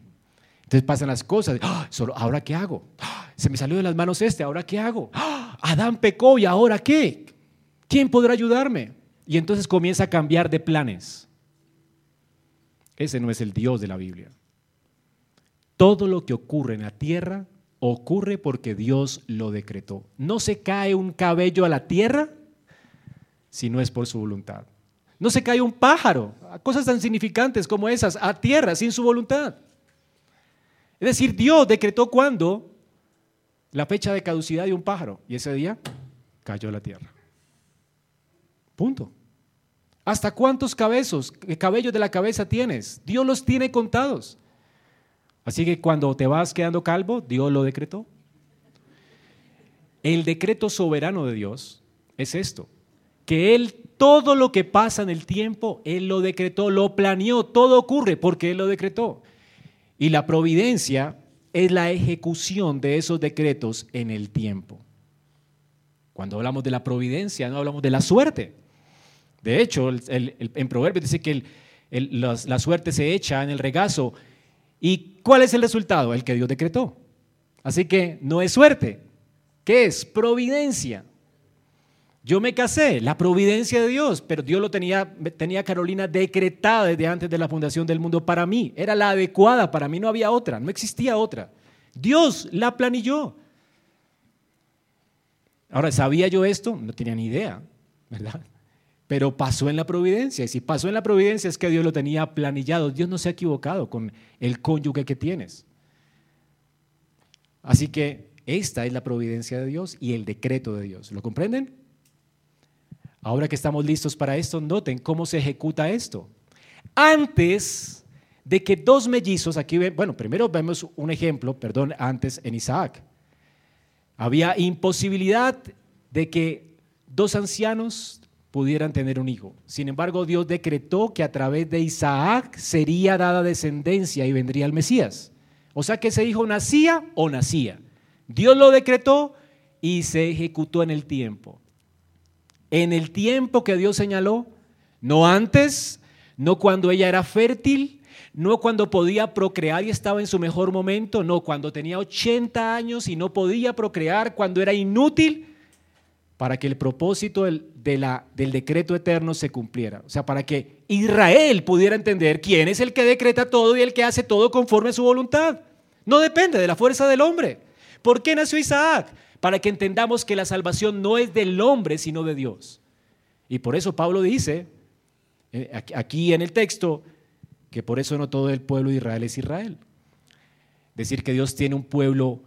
Entonces pasan las cosas. ¡Ah! Solo, ¿Ahora qué hago? ¡Ah! Se me salió de las manos este, ¿ahora qué hago? ¡Ah! Adán pecó y ahora qué? ¿Quién podrá ayudarme? Y entonces comienza a cambiar de planes. Ese no es el Dios de la Biblia. Todo lo que ocurre en la tierra ocurre porque Dios lo decretó. No se cae un cabello a la tierra si no es por su voluntad. No se cae un pájaro, cosas tan significantes como esas, a tierra sin su voluntad. Es decir, Dios decretó cuándo la fecha de caducidad de un pájaro y ese día cayó la tierra. Punto. ¿Hasta cuántos cabezos, cabellos de la cabeza tienes? Dios los tiene contados. Así que cuando te vas quedando calvo, Dios lo decretó. El decreto soberano de Dios es esto, que Él todo lo que pasa en el tiempo, Él lo decretó, lo planeó, todo ocurre porque Él lo decretó. Y la providencia es la ejecución de esos decretos en el tiempo. Cuando hablamos de la providencia, no hablamos de la suerte. De hecho, en Proverbios dice que la suerte se echa en el regazo. ¿Y cuál es el resultado? El que Dios decretó. Así que no es suerte. ¿Qué es? Providencia. Yo me casé, la providencia de Dios, pero Dios lo tenía, tenía Carolina decretada desde antes de la fundación del mundo para mí. Era la adecuada, para mí no había otra, no existía otra. Dios la planilló. Ahora, ¿sabía yo esto? No tenía ni idea, ¿verdad? Pero pasó en la providencia. Y si pasó en la providencia es que Dios lo tenía planillado. Dios no se ha equivocado con el cónyuge que tienes. Así que esta es la providencia de Dios y el decreto de Dios. ¿Lo comprenden? Ahora que estamos listos para esto, noten cómo se ejecuta esto. Antes de que dos mellizos, aquí, bueno, primero vemos un ejemplo, perdón, antes en Isaac. Había imposibilidad de que dos ancianos pudieran tener un hijo. Sin embargo, Dios decretó que a través de Isaac sería dada descendencia y vendría el Mesías. O sea que ese hijo nacía o nacía. Dios lo decretó y se ejecutó en el tiempo en el tiempo que Dios señaló, no antes, no cuando ella era fértil, no cuando podía procrear y estaba en su mejor momento, no cuando tenía 80 años y no podía procrear, cuando era inútil, para que el propósito del, del decreto eterno se cumpliera. O sea, para que Israel pudiera entender quién es el que decreta todo y el que hace todo conforme a su voluntad. No depende de la fuerza del hombre. ¿Por qué nació Isaac? Para que entendamos que la salvación no es del hombre, sino de Dios. Y por eso Pablo dice, eh, aquí en el texto, que por eso no todo el pueblo de Israel es Israel. Decir que Dios tiene un pueblo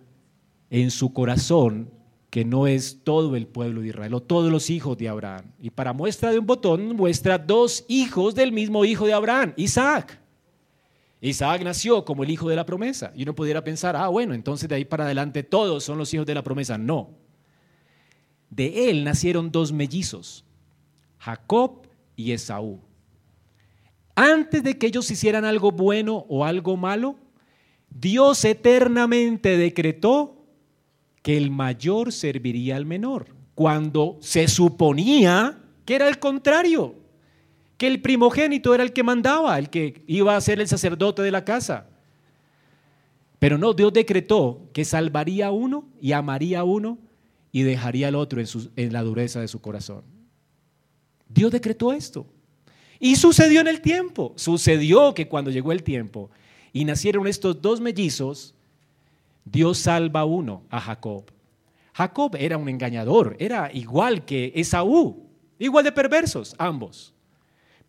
en su corazón que no es todo el pueblo de Israel o todos los hijos de Abraham. Y para muestra de un botón muestra dos hijos del mismo hijo de Abraham, Isaac. Isaac nació como el hijo de la promesa. Y uno pudiera pensar, ah, bueno, entonces de ahí para adelante todos son los hijos de la promesa. No. De él nacieron dos mellizos, Jacob y Esaú. Antes de que ellos hicieran algo bueno o algo malo, Dios eternamente decretó que el mayor serviría al menor, cuando se suponía que era el contrario que el primogénito era el que mandaba, el que iba a ser el sacerdote de la casa. Pero no, Dios decretó que salvaría a uno y amaría a uno y dejaría al otro en, la dureza de su corazón. Dios decretó esto. Y sucedió en el tiempo. Sucedió que cuando llegó el tiempo y nacieron estos dos mellizos, Dios salva a uno, a Jacob. Jacob era un engañador, era igual que Esaú, igual de perversos, ambos.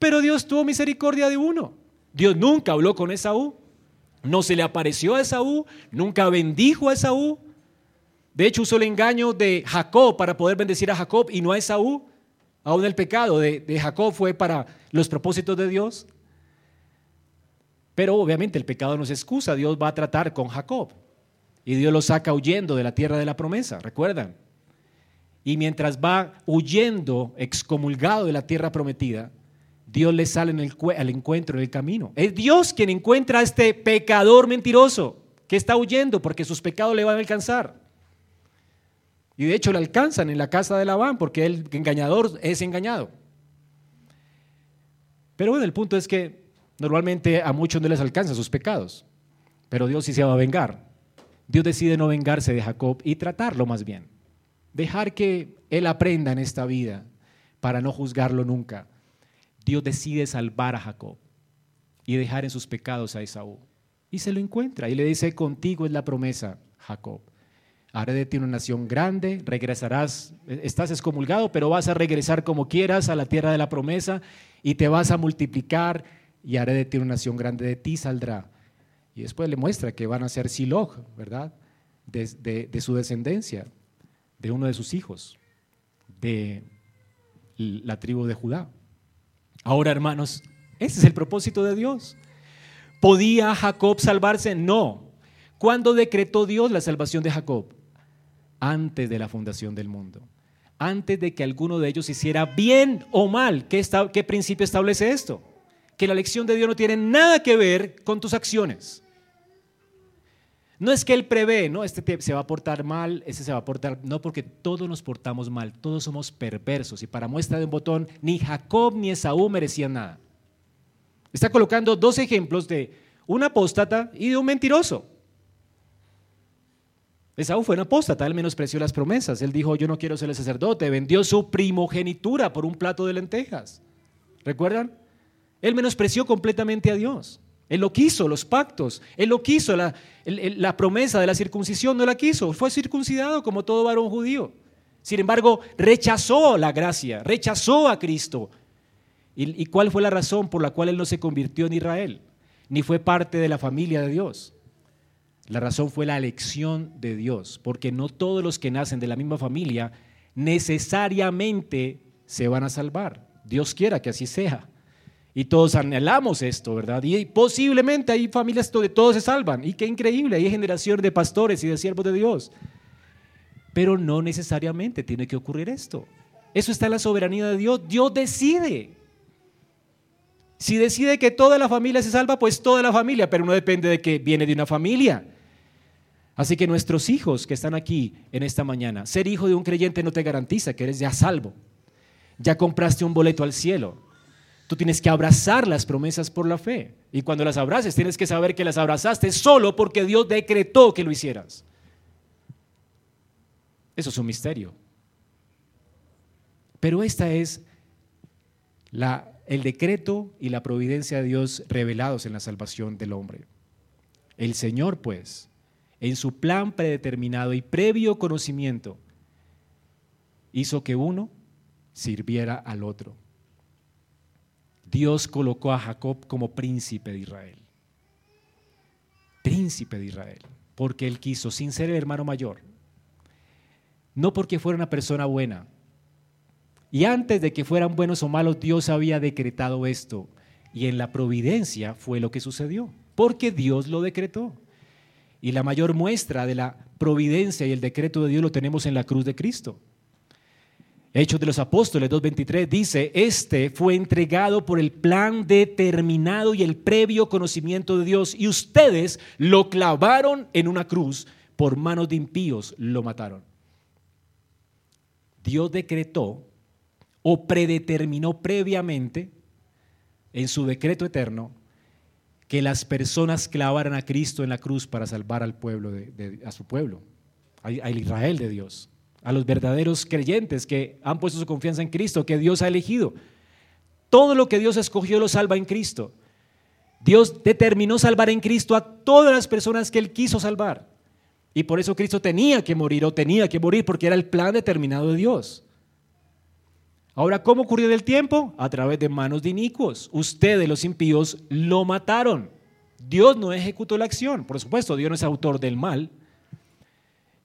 Pero Dios tuvo misericordia de uno. Dios nunca habló con Esaú. No se le apareció a Esaú. Nunca bendijo a Esaú. De hecho, usó el engaño de Jacob para poder bendecir a Jacob y no a Esaú. Aún el pecado de, de Jacob fue para los propósitos de Dios. Pero obviamente el pecado no es excusa. Dios va a tratar con Jacob. Y Dios lo saca huyendo de la tierra de la promesa. ¿Recuerdan? Y mientras va huyendo, excomulgado de la tierra prometida, Dios le sale al encuentro en el camino. Es Dios quien encuentra a este pecador mentiroso que está huyendo porque sus pecados le van a alcanzar. Y de hecho le alcanzan en la casa de Labán porque el engañador es engañado. Pero bueno, el punto es que normalmente a muchos no les alcanzan sus pecados, pero Dios sí se va a vengar. Dios decide no vengarse de Jacob y tratarlo más bien. Dejar que él aprenda en esta vida para no juzgarlo nunca Dios decide salvar a Jacob y dejar en sus pecados a Esaú. Y se lo encuentra y le dice, contigo es la promesa, Jacob. Haré de ti una nación grande, regresarás, estás excomulgado, pero vas a regresar como quieras a la tierra de la promesa y te vas a multiplicar y haré de ti una nación grande, de ti saldrá. Y después le muestra que van a ser Silog, ¿verdad? De, de su descendencia, de uno de sus hijos, de la tribu de Judá. Ahora, hermanos, ese es el propósito de Dios. ¿Podía Jacob salvarse? No. ¿Cuándo decretó Dios la salvación de Jacob? Antes de la fundación del mundo. Antes de que alguno de ellos hiciera bien o mal. ¿Qué, qué principio establece esto? Que la lección de Dios no tiene nada que ver con tus acciones. No es que Él prevé, no, este se va a portar mal, este se va a portar, no, porque todos nos portamos mal, todos somos perversos. Y para muestra de un botón, ni Jacob ni Esaú merecían nada. Está colocando dos ejemplos de un apóstata y de un mentiroso. Esaú fue un apóstata, él menospreció las promesas. Él dijo, yo no quiero ser el sacerdote. Vendió su primogenitura por un plato de lentejas. ¿Recuerdan? Él menospreció completamente a Dios. Él lo quiso, los pactos. Él lo quiso, la, promesa de la circuncisión no la quiso. Fue circuncidado como todo varón judío. Sin embargo, rechazó la gracia, rechazó a Cristo. ¿Y, ¿Y cuál fue la razón por la cual él no se convirtió en Israel? Ni fue parte de la familia de Dios. La razón fue la elección de Dios, porque no todos los que nacen de la misma familia necesariamente se van a salvar. Dios quiera que así sea. Y todos anhelamos esto, ¿verdad? Y posiblemente hay familias donde todos se salvan. Y qué increíble, hay generaciones de pastores y de siervos de Dios. Pero no necesariamente tiene que ocurrir esto. Eso está en la soberanía de Dios. Dios decide. Si decide que toda la familia se salva, pues toda la familia, pero no depende de que viene de una familia. Así que nuestros hijos que están aquí en esta mañana, ser hijo de un creyente no te garantiza que eres ya salvo. Ya compraste un boleto al cielo. Tú tienes que abrazar las promesas por la fe. Y cuando las abraces, tienes que saber que las abrazaste solo porque Dios decretó que lo hicieras. Eso es un misterio. Pero esta es la, el decreto y la providencia de Dios revelados en la salvación del hombre. El Señor, pues, en su plan predeterminado y previo conocimiento, hizo que uno sirviera al otro. Dios colocó a Jacob como príncipe de Israel. Príncipe de Israel, porque él quiso, sin ser el hermano mayor. No porque fuera una persona buena. Y antes de que fueran buenos o malos, Dios había decretado esto. Y en la providencia fue lo que sucedió, porque Dios lo decretó. Y la mayor muestra de la providencia y el decreto de Dios lo tenemos en la cruz de Cristo. Hechos de los Apóstoles 2.23 dice, este fue entregado por el plan determinado y el previo conocimiento de Dios y ustedes lo clavaron en una cruz, por manos de impíos lo mataron. Dios decretó o predeterminó previamente en su decreto eterno que las personas clavaran a Cristo en la cruz para salvar al pueblo, de, a su pueblo, al Israel de Dios, a los verdaderos creyentes que han puesto su confianza en Cristo, que Dios ha elegido. Todo lo que Dios escogió lo salva en Cristo. Dios determinó salvar en Cristo a todas las personas que Él quiso salvar. Y por eso Cristo tenía que morir o tenía que morir porque era el plan determinado de Dios. Ahora, ¿cómo ocurrió el tiempo? A través de manos de inicuos. Ustedes, los impíos, lo mataron. Dios no ejecutó la acción. Por supuesto, Dios no es autor del mal.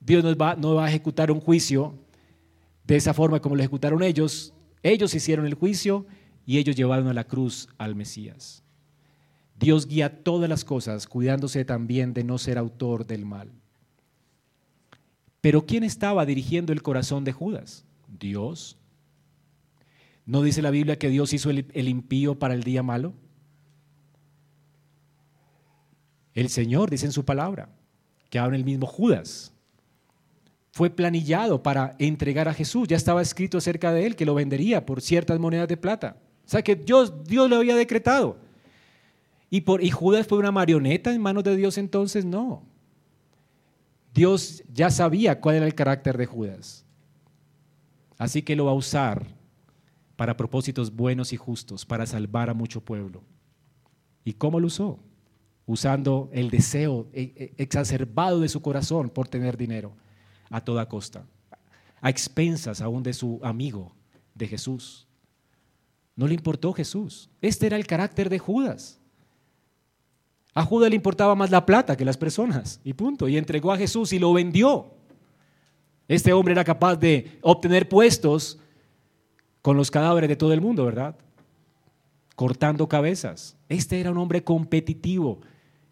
Dios no va, no a ejecutar un juicio de esa forma como lo ejecutaron ellos. Ellos hicieron el juicio y ellos llevaron a la cruz al Mesías. Dios guía todas las cosas, cuidándose también de no ser autor del mal. Pero ¿quién estaba dirigiendo el corazón de Judas? Dios. ¿No dice la Biblia que Dios hizo el, impío para el día malo? El Señor dice en su palabra que ahora el mismo Judas fue planillado para entregar a Jesús. Ya estaba escrito acerca de él que lo vendería por ciertas monedas de plata. O sea que Dios, Dios lo había decretado. ¿Y, por, ¿Y Judas fue una marioneta en manos de Dios entonces? No. Dios ya sabía cuál era el carácter de Judas. Así que lo va a usar para propósitos buenos y justos, para salvar a mucho pueblo. ¿Y cómo lo usó? Usando el deseo e, e, exacerbado de su corazón por tener dinero a toda costa, a expensas aún de su amigo, de Jesús. No le importó Jesús. Este era el carácter de Judas. A Judas le importaba más la plata que las personas, y punto. Y entregó a Jesús y lo vendió. Este hombre era capaz de obtener puestos con los cadáveres de todo el mundo, ¿verdad? Cortando cabezas. Este era un hombre competitivo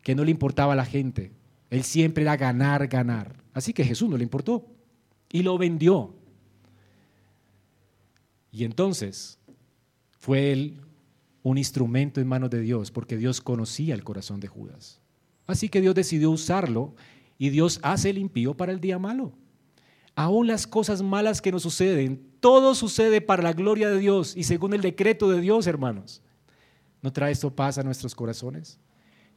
que no le importaba a la gente. Él siempre era ganar, ganar. Así que Jesús no le importó y lo vendió. Y entonces fue él un instrumento en manos de Dios porque Dios conocía el corazón de Judas. Así que Dios decidió usarlo y Dios hace el impío para el día malo. Aún las cosas malas que nos suceden, todo sucede para la gloria de Dios y según el decreto de Dios, hermanos. ¿No trae esto paz a nuestros corazones?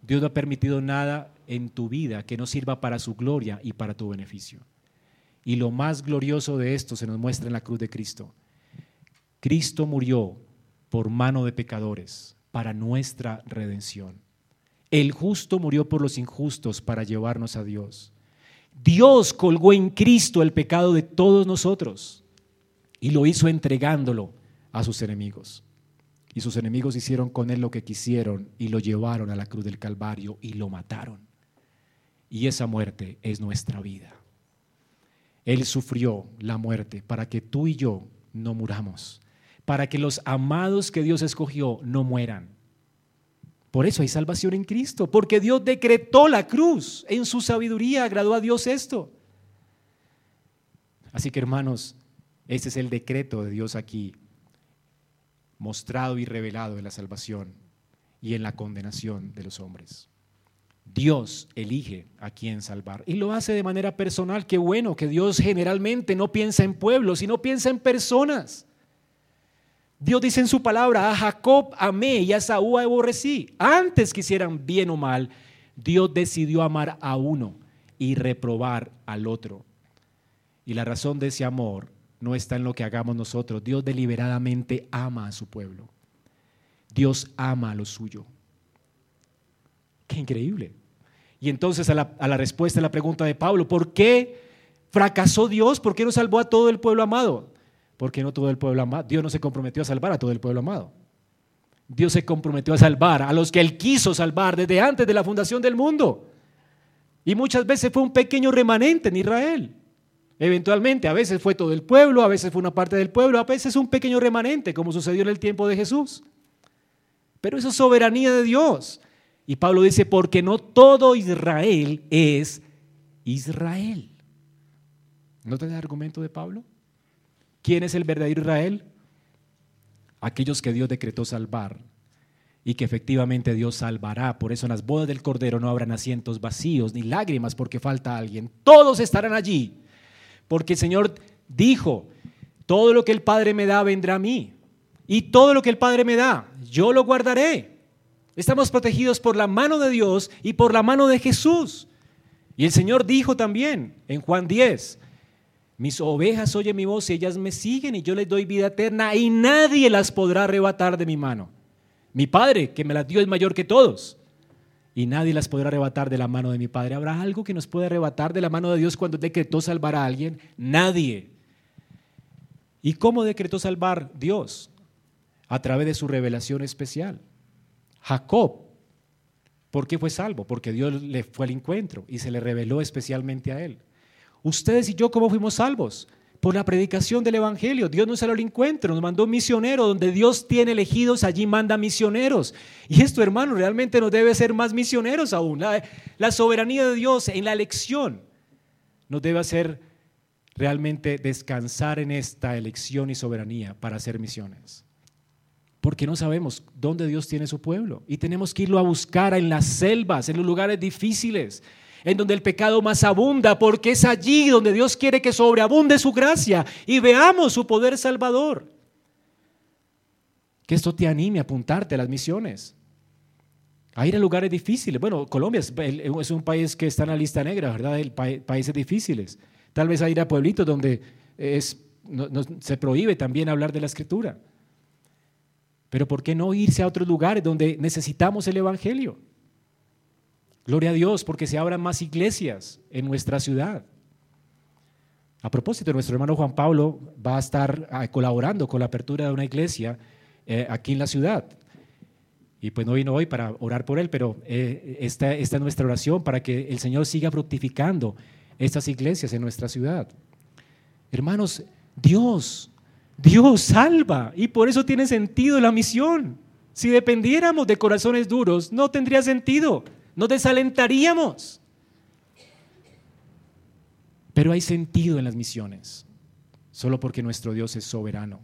Dios no ha permitido nada en tu vida que no sirva para su gloria y para tu beneficio. Y lo más glorioso de esto se nos muestra en la cruz de Cristo. Cristo murió por mano de pecadores para nuestra redención. El justo murió por los injustos para llevarnos a Dios. Dios colgó en Cristo el pecado de todos nosotros y lo hizo entregándolo a sus enemigos. Y sus enemigos hicieron con él lo que quisieron y lo llevaron a la cruz del Calvario y lo mataron. Y esa muerte es nuestra vida. Él sufrió la muerte para que tú y yo no muramos, para que los amados que Dios escogió no mueran. Por eso hay salvación en Cristo, porque Dios decretó la cruz. En su sabiduría agradó a Dios esto. Así que hermanos, este es el decreto de Dios aquí, mostrado y revelado en la salvación y en la condenación de los hombres. Dios elige a quién salvar y lo hace de manera personal. Qué bueno que Dios generalmente no piensa en pueblos, sino piensa en personas. Dios dice en su palabra, a Jacob amé y a Saúl aborrecí. Antes que hicieran bien o mal, Dios decidió amar a uno y reprobar al otro. Y la razón de ese amor no está en lo que hagamos nosotros. Dios deliberadamente ama a su pueblo. Dios ama a lo suyo. Qué increíble. Y entonces a la, respuesta a la pregunta de Pablo, ¿por qué fracasó Dios? ¿Por qué no salvó a todo el pueblo amado? Porque no todo el pueblo amado. Dios no se comprometió a salvar a todo el pueblo amado. Dios se comprometió a salvar a los que Él quiso salvar desde antes de la fundación del mundo. Y muchas veces fue un pequeño remanente en Israel. Eventualmente, a veces fue todo el pueblo, a veces fue una parte del pueblo, a veces un pequeño remanente, como sucedió en el tiempo de Jesús. Pero eso es soberanía de Dios. Y Pablo dice, porque no todo Israel es Israel. ¿No te el argumento de Pablo? ¿Quién es el verdadero Israel? Aquellos que Dios decretó salvar y que efectivamente Dios salvará. Por eso en las bodas del Cordero no habrán asientos vacíos ni lágrimas porque falta alguien. Todos estarán allí. Porque el Señor dijo, todo lo que el Padre me da vendrá a mí. Y todo lo que el Padre me da, yo lo guardaré. Estamos protegidos por la mano de Dios y por la mano de Jesús. Y el Señor dijo también en Juan 10, mis ovejas oyen mi voz y ellas me siguen y yo les doy vida eterna y nadie las podrá arrebatar de mi mano. Mi Padre, que me las dio, es mayor que todos. Y nadie las podrá arrebatar de la mano de mi Padre. ¿Habrá algo que nos pueda arrebatar de la mano de Dios cuando decretó salvar a alguien? Nadie. ¿Y cómo decretó salvar Dios? A través de su revelación especial. Jacob, ¿por qué fue salvo? Porque Dios le fue al encuentro y se le reveló especialmente a él. Ustedes y yo, ¿cómo fuimos salvos? Por la predicación del Evangelio. Dios nos salió al encuentro, nos mandó misioneros. Donde Dios tiene elegidos, allí manda misioneros. Y esto, hermano, realmente nos debe ser más misioneros aún. La, la soberanía de Dios en la elección nos debe hacer realmente descansar en esta elección y soberanía para hacer misiones porque no sabemos dónde Dios tiene su pueblo. Y tenemos que irlo a buscar en las selvas, en los lugares difíciles, en donde el pecado más abunda, porque es allí donde Dios quiere que sobreabunde su gracia y veamos su poder salvador. Que esto te anime a apuntarte a las misiones, a ir a lugares difíciles. Bueno, Colombia es, un país que está en la lista negra, ¿verdad? El países difíciles. Tal vez a ir a pueblitos donde se prohíbe también hablar de la escritura. Pero ¿por qué no irse a otros lugares donde necesitamos el Evangelio? Gloria a Dios, porque se abran más iglesias en nuestra ciudad. A propósito, nuestro hermano Juan Pablo va a estar ah, colaborando con la apertura de una iglesia eh, aquí en la ciudad. Y pues no vino hoy para orar por él, pero eh, esta, esta es nuestra oración para que el Señor siga fructificando estas iglesias en nuestra ciudad. Hermanos, Dios Dios salva y por eso tiene sentido la misión. Si dependiéramos de corazones duros, no tendría sentido, nos desalentaríamos. Pero hay sentido en las misiones, solo porque nuestro Dios es soberano.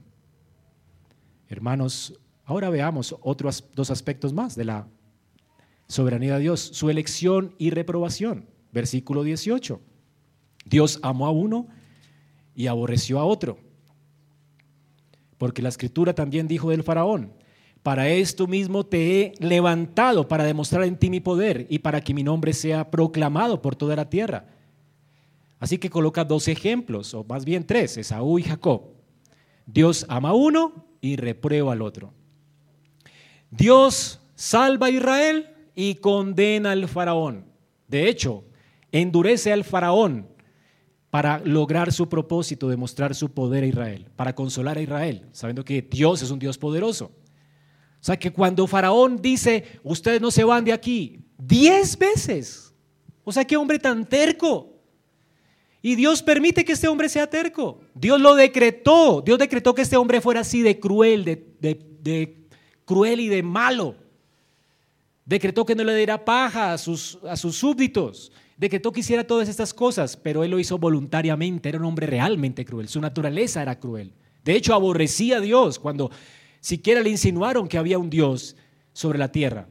Hermanos, ahora veamos otros dos aspectos más de la soberanía de Dios, su elección y reprobación. Versículo 18. Dios amó a uno y aborreció a otro. Porque la escritura también dijo del faraón,
Para esto mismo te he levantado, para demostrar en ti mi poder y para que mi nombre sea proclamado por toda la tierra. Así que coloca dos ejemplos, o más bien tres, Esaú y Jacob. Dios ama a uno y reprueba al otro. Dios salva a Israel y condena al faraón. De hecho, endurece al faraón para lograr su propósito de mostrar su poder a Israel, para consolar a Israel, sabiendo que Dios es un Dios poderoso. O sea que cuando Faraón dice, ustedes no se van de aquí, diez veces. O sea, qué hombre tan terco. Y Dios permite que este hombre sea terco. Dios lo decretó. Dios decretó que este hombre fuera así de cruel, de, cruel y de malo. Decretó que no le diera paja a sus, a sus súbditos. Decretó que hiciera todas estas cosas, pero él lo hizo voluntariamente. Era un hombre realmente cruel. Su naturaleza era cruel. De hecho, aborrecía a Dios cuando siquiera le insinuaron que había un Dios sobre la tierra.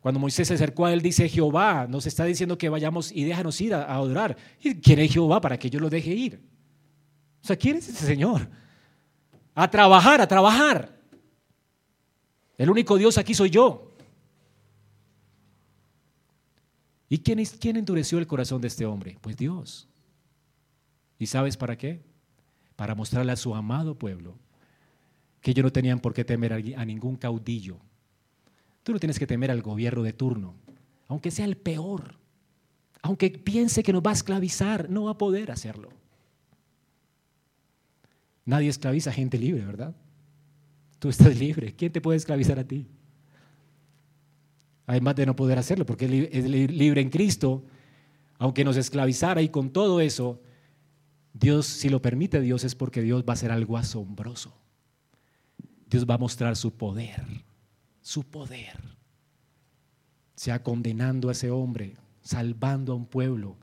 Cuando Moisés se acercó a él, dice, Jehová nos está diciendo que vayamos y déjanos ir a, adorar. ¿Y quién es Jehová para que yo lo deje ir? O sea, ¿quién es ese Señor? A trabajar, a trabajar. El único Dios aquí soy yo. ¿Y quién, quién endureció el corazón de este hombre? Pues Dios. ¿Y sabes para qué? Para mostrarle a su amado pueblo que ellos no tenían por qué temer a ningún caudillo Tú no tienes que temer al gobierno de turno, aunque sea el peor, aunque piense que nos va a esclavizar, no va a poder hacerlo. Nadie esclaviza a gente libre, ¿verdad? Tú estás libre. ¿Quién te puede esclavizar a ti? Además de no poder hacerlo, porque es libre en Cristo, aunque nos esclavizara y con todo eso, Dios, si lo permite Dios, es porque Dios va a hacer algo asombroso. Dios va a mostrar su poder su poder, sea condenando a ese hombre, salvando a un pueblo.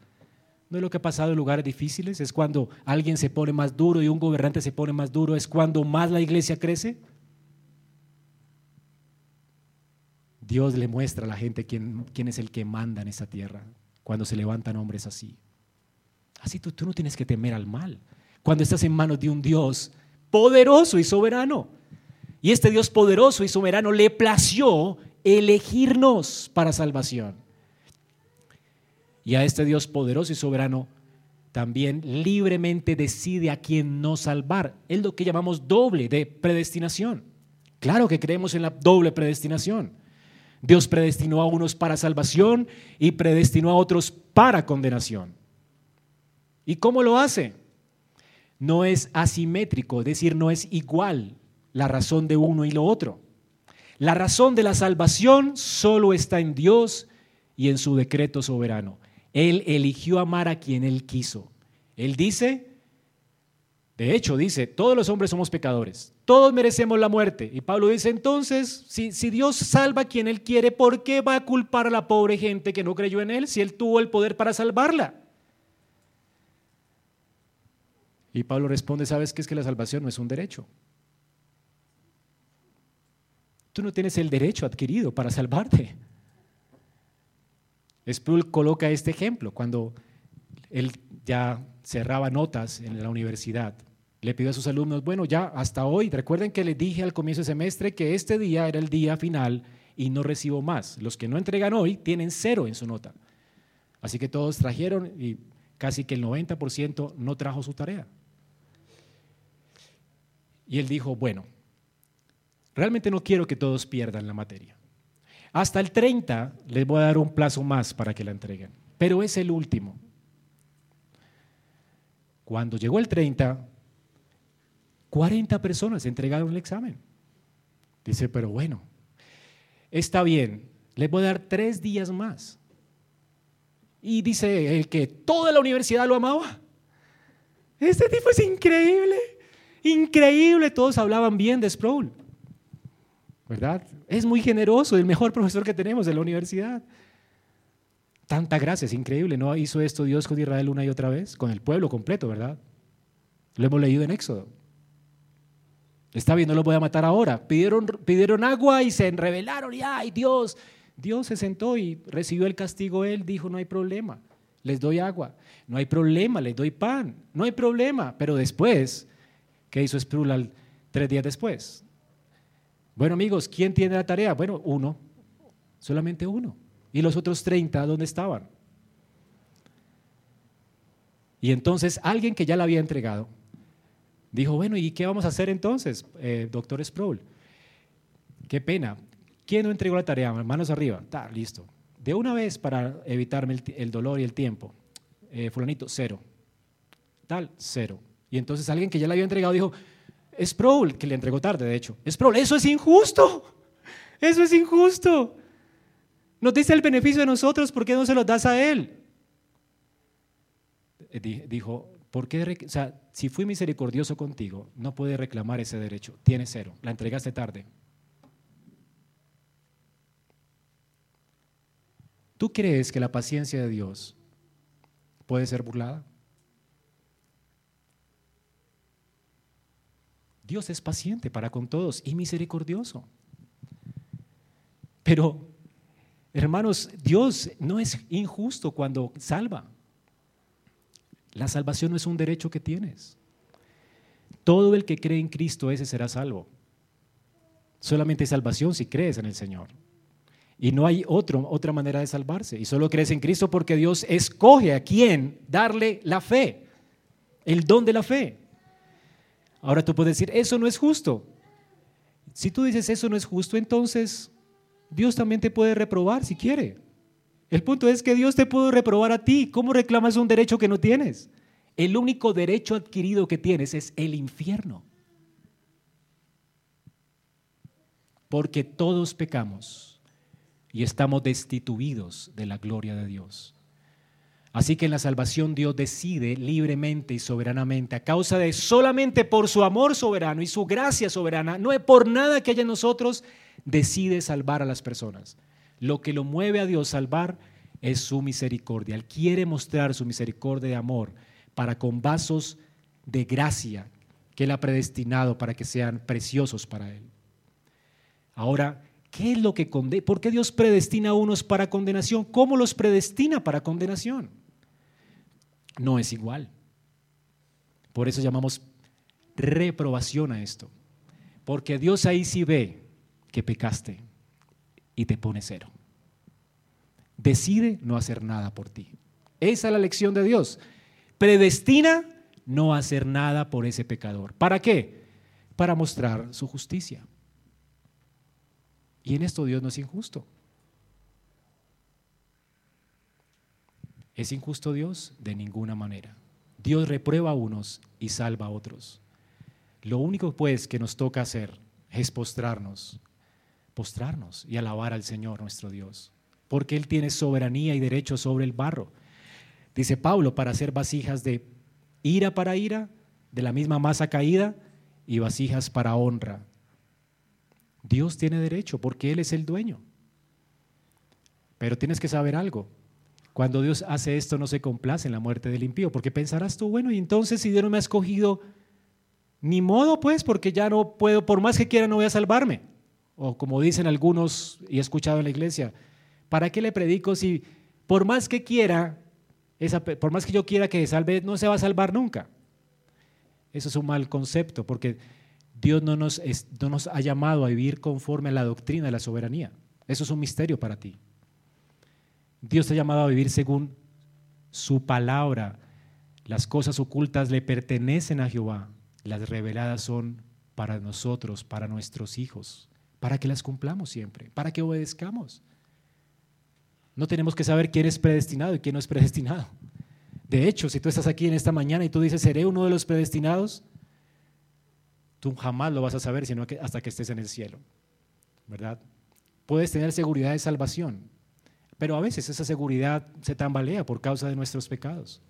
¿No es lo que ha pasado en lugares difíciles? Es cuando alguien se pone más duro y un gobernante se pone más duro, es cuando más la iglesia crece. Dios le muestra a la gente quién, quién es el que manda en esa tierra cuando se levantan hombres así. Así tú, tú no tienes que temer al mal. Cuando estás en manos de un Dios poderoso y soberano. Y este Dios poderoso y soberano le plació elegirnos para salvación. Y a este Dios poderoso y soberano también libremente decide a quién no salvar. Es lo que llamamos doble de predestinación. Claro que creemos en la doble predestinación. Dios predestinó a unos para salvación y predestinó a otros para condenación. ¿Y cómo lo hace? No es asimétrico, es decir, no es igual la razón de uno y lo otro. La razón de la salvación solo está en Dios y en su decreto soberano. Él eligió amar a quien Él quiso. Él dice, de hecho dice, todos los hombres somos pecadores, todos merecemos la muerte. Y Pablo dice, entonces, si, si Dios salva a quien Él quiere, ¿por qué va a culpar a la pobre gente que no creyó en Él si Él tuvo el poder para salvarla? Y Pablo responde, ¿sabes qué es que la salvación no es un derecho? Tú no tienes el derecho adquirido para salvarte. Sproul coloca este ejemplo cuando él ya cerraba notas en la universidad. Le pidió a sus alumnos, bueno, ya hasta hoy, recuerden que les dije al comienzo del semestre que este día era el día final y no recibo más. Los que no entregan hoy tienen cero en su nota. Así que todos trajeron y casi que el 90% no trajo su tarea. Y él dijo, bueno, Realmente no quiero que todos pierdan la materia. Hasta el 30 les voy a dar un plazo más para que la entreguen, pero es el último. Cuando llegó el 30, 40 personas entregaron el examen. Dice, pero bueno, está bien, les voy a dar tres días más. Y dice el que toda la universidad lo amaba. Este tipo es increíble, increíble. Todos hablaban bien de Sproul. ¿Verdad? Es muy generoso, el mejor profesor que tenemos de la universidad. Tanta gracia, es increíble. ¿No hizo esto Dios con Israel una y otra vez? Con el pueblo completo, ¿verdad? Lo hemos leído en Éxodo. Está bien, no lo voy a matar ahora. Pidieron, pidieron agua y se rebelaron y ¡ay, Dios! Dios se sentó y recibió el castigo él, dijo, no hay problema, les doy agua. No hay problema, les doy pan. No hay problema. Pero después, ¿qué hizo Sprul tres días después? Bueno amigos, ¿quién tiene la tarea? Bueno, uno, solamente uno. ¿Y los otros 30 dónde estaban? Y entonces alguien que ya la había entregado dijo, bueno, ¿y qué vamos a hacer entonces, eh, doctor Sproul? Qué pena. ¿Quién no entregó la tarea? Manos arriba. Está, listo. De una vez para evitarme el, dolor y el tiempo. Eh, fulanito, cero. Tal, cero. Y entonces alguien que ya la había entregado dijo, Sproul, que le entregó tarde, de hecho, Sproul, eso es injusto. Eso es injusto. Nos dice el beneficio de nosotros, ¿por qué no se lo das a él? Eh, dijo, ¿por qué? O sea, si fui misericordioso contigo, no puede reclamar ese derecho. Tiene cero. La entregaste tarde. ¿Tú crees que la paciencia de Dios puede ser burlada? Dios es paciente para con todos y misericordioso. Pero, hermanos, Dios no es injusto cuando salva. La salvación no es un derecho que tienes. Todo el que cree en Cristo, ese será salvo. Solamente hay salvación si crees en el Señor. Y no hay otra manera de salvarse. Y solo crees en Cristo porque Dios escoge a quién darle la fe, el don de la fe. Ahora tú puedes decir, eso no es justo. Si tú dices eso no es justo, entonces Dios también te puede reprobar si quiere. El punto es que Dios te puede reprobar a ti. ¿Cómo reclamas un derecho que no tienes? El único derecho adquirido que tienes es el infierno. Porque todos pecamos y estamos destituidos de la gloria de Dios. Así que en la salvación Dios decide libremente y soberanamente, a causa de solamente por su amor soberano y su gracia soberana, no es por nada que haya en nosotros, decide salvar a las personas. Lo que lo mueve a Dios salvar es su misericordia. Él quiere mostrar su misericordia de amor para con vasos de gracia que Él ha predestinado para que sean preciosos para Él. Ahora, ¿qué es lo que condena? ¿Por qué Dios predestina a unos para condenación? ¿Cómo los predestina para condenación? No es igual. Por eso llamamos reprobación a esto. Porque Dios ahí sí ve que pecaste y te pone cero. Decide no hacer nada por ti. Esa es la lección de Dios. Predestina no hacer nada por ese pecador. ¿Para qué? Para mostrar su justicia. Y en esto Dios no es injusto. ¿Es injusto Dios? De ninguna manera. Dios reprueba a unos y salva a otros. Lo único pues que nos toca hacer es postrarnos, postrarnos y alabar al Señor nuestro Dios, porque Él tiene soberanía y derecho sobre el barro. Dice Pablo, para hacer vasijas de ira para ira, de la misma masa caída, y vasijas para honra. Dios tiene derecho porque Él es el dueño. Pero tienes que saber algo, cuando Dios hace esto no se complace en la muerte del impío, porque pensarás tú, bueno, y entonces si Dios no me ha escogido, ni modo pues, porque ya no puedo, por más que quiera no voy a salvarme. O como dicen algunos, y he escuchado en la iglesia, ¿para qué le predico si por más que quiera, esa, por más que yo quiera que salve, no se va a salvar nunca? Eso es un mal concepto, porque Dios no nos, no nos ha llamado a vivir conforme a la doctrina de la soberanía. Eso es un misterio para ti. Dios te ha llamado a vivir según su palabra. Las cosas ocultas le pertenecen a Jehová. Las reveladas son para nosotros, para nuestros hijos, para que las cumplamos siempre, para que obedezcamos. No tenemos que saber quién es predestinado y quién no es predestinado. De hecho, si tú estás aquí en esta mañana y tú dices, seré uno de los predestinados, tú jamás lo vas a saber sino hasta que estés en el cielo. ¿Verdad? Puedes tener seguridad de salvación, pero a veces esa seguridad se tambalea por causa de nuestros pecados.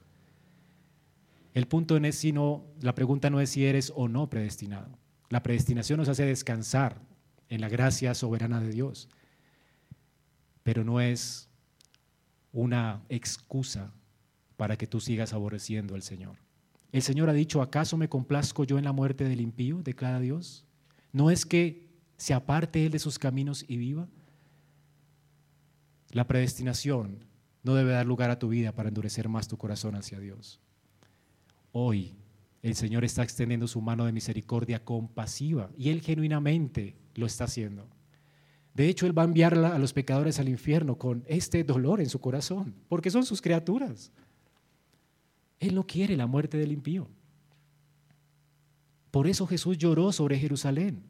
El punto no es si la pregunta no es si eres o no predestinado. La predestinación nos hace descansar en la gracia soberana de Dios, pero no es una excusa para que tú sigas aborreciendo al Señor. El Señor ha dicho, ¿acaso me complazco yo en la muerte del impío? declara Dios. ¿No es que se aparte Él de sus caminos y viva? La predestinación no debe dar lugar a tu vida para endurecer más tu corazón hacia Dios. Hoy el Señor está extendiendo su mano de misericordia compasiva y Él genuinamente lo está haciendo. De hecho, Él va a enviar a los pecadores al infierno con este dolor en su corazón, porque son sus criaturas. Él no quiere la muerte del impío. Por eso Jesús lloró sobre Jerusalén.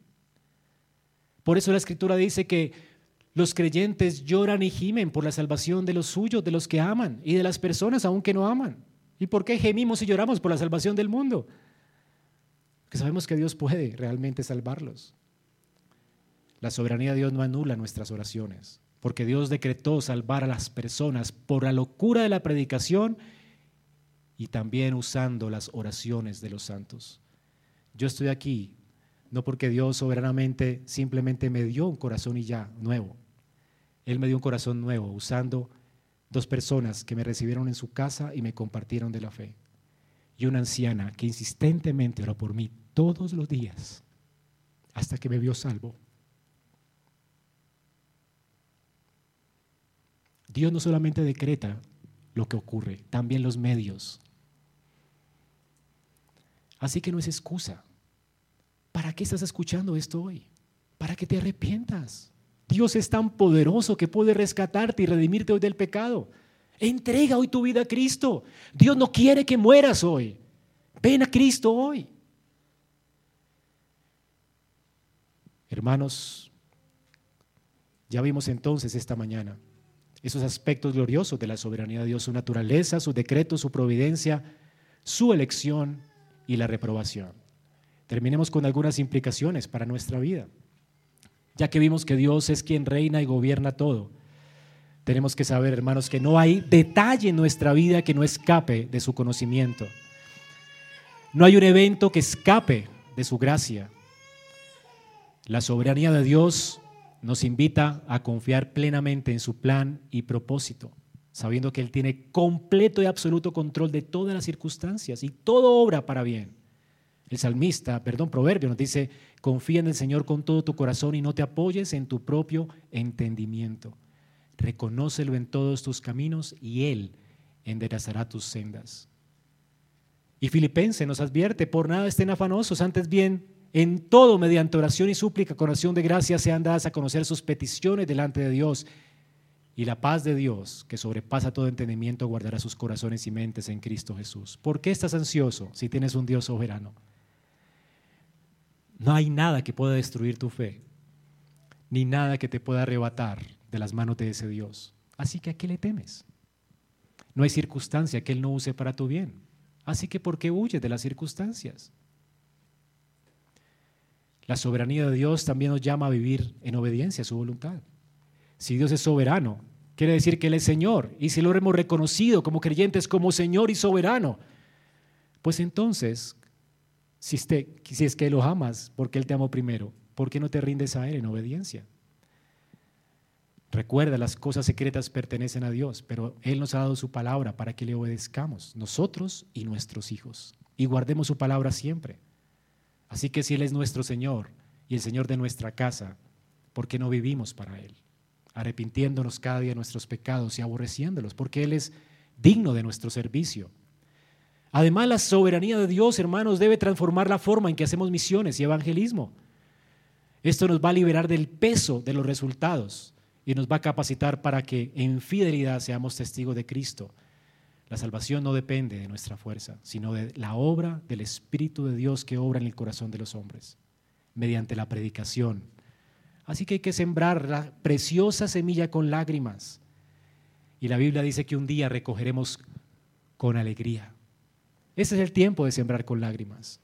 Por eso la escritura dice que los creyentes lloran y gimen por la salvación de los suyos, de los que aman y de las personas aún que no aman. ¿Y por qué gemimos y lloramos por la salvación del mundo? Porque sabemos que Dios puede realmente salvarlos. La soberanía de Dios no anula nuestras oraciones, porque Dios decretó salvar a las personas por la locura de la predicación y también usando las oraciones de los santos. Yo estoy aquí no porque Dios soberanamente simplemente me dio un corazón y ya, nuevo. Él me dio un corazón nuevo usando dos personas que me recibieron en su casa y me compartieron de la fe. Y una anciana que insistentemente oró por mí todos los días hasta que me vio salvo. Dios no solamente decreta lo que ocurre, también los medios. Así que no es excusa. ¿Para qué estás escuchando esto hoy? Para que te arrepientas. Dios es tan poderoso que puede rescatarte y redimirte hoy del pecado. Entrega hoy tu vida a Cristo. Dios no quiere que mueras hoy. Ven a Cristo hoy. Hermanos, ya vimos entonces esta mañana esos aspectos gloriosos de la soberanía de Dios, su naturaleza, su decreto, su providencia, su elección y la reprobación. Terminemos con algunas implicaciones para nuestra vida. Ya que vimos que Dios es quien reina y gobierna todo, tenemos que saber, hermanos, que no hay detalle en nuestra vida que no escape de su conocimiento. No hay un evento que escape de su gracia. La soberanía de Dios nos invita a confiar plenamente en su plan y propósito, sabiendo que Él tiene completo y absoluto control de todas las circunstancias y todo obra para bien. El salmista, perdón, proverbio nos dice, confía en el Señor con todo tu corazón y no te apoyes en tu propio entendimiento. Reconócelo en todos tus caminos y Él enderezará tus sendas. Y Filipense nos advierte, por nada estén afanosos, antes bien en todo, mediante oración y súplica, con acción de gracia, sean dadas a conocer sus peticiones delante de Dios. Y la paz de Dios, que sobrepasa todo entendimiento, guardará sus corazones y mentes en Cristo Jesús. ¿Por qué estás ansioso si tienes un Dios soberano? No hay nada que pueda destruir tu fe, ni nada que te pueda arrebatar de las manos de ese Dios. Así que ¿a qué le temes? No hay circunstancia que Él no use para tu bien. Así que ¿por qué huyes de las circunstancias? La soberanía de Dios también nos llama a vivir en obediencia a su voluntad. Si Dios es soberano, quiere decir que Él es Señor. Y si lo hemos reconocido como creyentes como Señor y soberano, pues entonces, si, si es que lo amas, porque Él te amó primero, ¿por qué no te rindes a Él en obediencia? Recuerda, las cosas secretas pertenecen a Dios, pero Él nos ha dado su palabra para que le obedezcamos, nosotros y nuestros hijos, y guardemos su palabra siempre. Así que si Él es nuestro Señor y el Señor de nuestra casa, ¿por qué no vivimos para Él? Arrepintiéndonos cada día de nuestros pecados y aborreciéndolos, porque Él es digno de nuestro servicio. Además, la soberanía de Dios, hermanos, debe transformar la forma en que hacemos misiones y evangelismo. Esto nos va a liberar del peso de los resultados y nos va a capacitar para que en fidelidad seamos testigos de Cristo la salvación no depende de nuestra fuerza, sino de la obra del Espíritu de Dios que obra en el corazón de los hombres, mediante la predicación. Así que hay que sembrar la preciosa semilla con lágrimas. Y la Biblia dice que un día recogeremos con alegría. Ese es el tiempo de sembrar con lágrimas.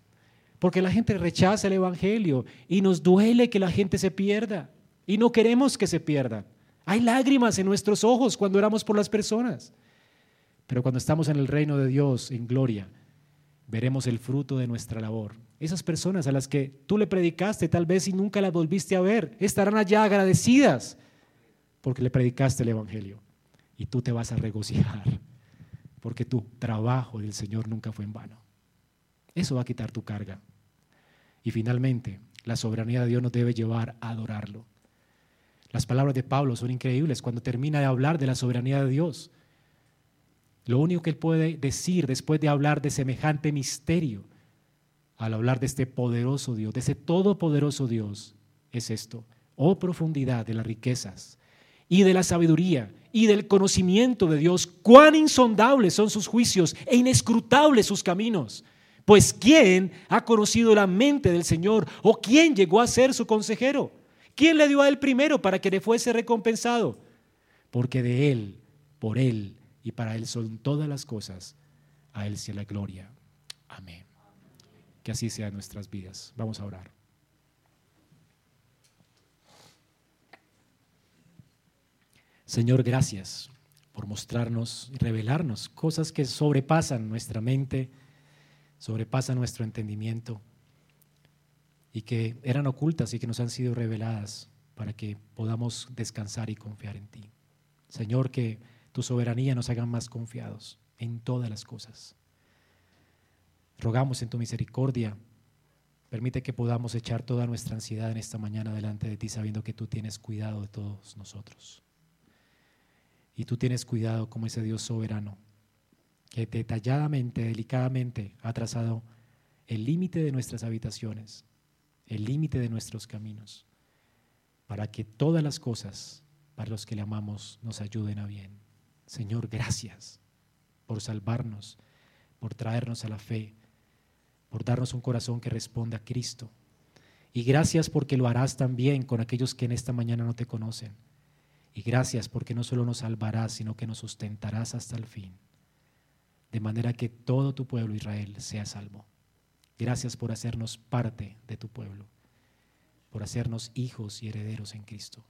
Porque la gente rechaza el Evangelio y nos duele que la gente se pierda. Y no queremos que se pierda. Hay lágrimas en nuestros ojos cuando oramos por las personas. Pero cuando estamos en el reino de Dios, en gloria, veremos el fruto de nuestra labor. Esas personas a las que tú le predicaste tal vez y nunca las volviste a ver, estarán allá agradecidas porque le predicaste el Evangelio. Y tú te vas a regocijar porque tu trabajo del Señor nunca fue en vano. Eso va a quitar tu carga. Y finalmente, la soberanía de Dios nos debe llevar a adorarlo. Las palabras de Pablo son increíbles cuando termina de hablar de la soberanía de Dios. Lo único que él puede decir después de hablar de semejante misterio al hablar de este poderoso Dios, de ese todopoderoso Dios, es esto. Oh profundidad de las riquezas y de la sabiduría y del conocimiento de Dios, cuán insondables son sus juicios e inescrutables sus caminos. Pues ¿quién ha conocido la mente del Señor o quién llegó a ser su consejero? ¿Quién le dio a él primero para que le fuese recompensado? Porque de él, por él y para él son todas las cosas. A él sea la gloria. Amén. Que así sea nuestras vidas. Vamos a orar. Señor, gracias por mostrarnos y revelarnos cosas que sobrepasan nuestra mente, sobrepasan nuestro entendimiento y que eran ocultas y que nos han sido reveladas para que podamos descansar y confiar en ti. Señor, que tu soberanía nos haga más confiados en todas las cosas. Rogamos en tu misericordia, permite que podamos echar toda nuestra ansiedad en esta mañana delante de ti, sabiendo que tú tienes cuidado de todos nosotros. Y tú tienes cuidado como ese Dios soberano, que detalladamente, delicadamente ha trazado el límite de nuestras habitaciones, el límite de nuestros caminos, para que todas las cosas para los que le amamos nos ayuden a bien. Señor, gracias por salvarnos, por traernos a la fe, por darnos un corazón que responda a Cristo. Y gracias porque lo harás también con aquellos que en esta mañana no te conocen. Y gracias porque no solo nos salvarás, sino que nos sustentarás hasta el fin. De manera que todo tu pueblo Israel sea salvo. Gracias por hacernos parte de tu pueblo, por hacernos hijos y herederos en Cristo.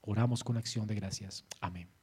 Oramos con acción de gracias. Amén.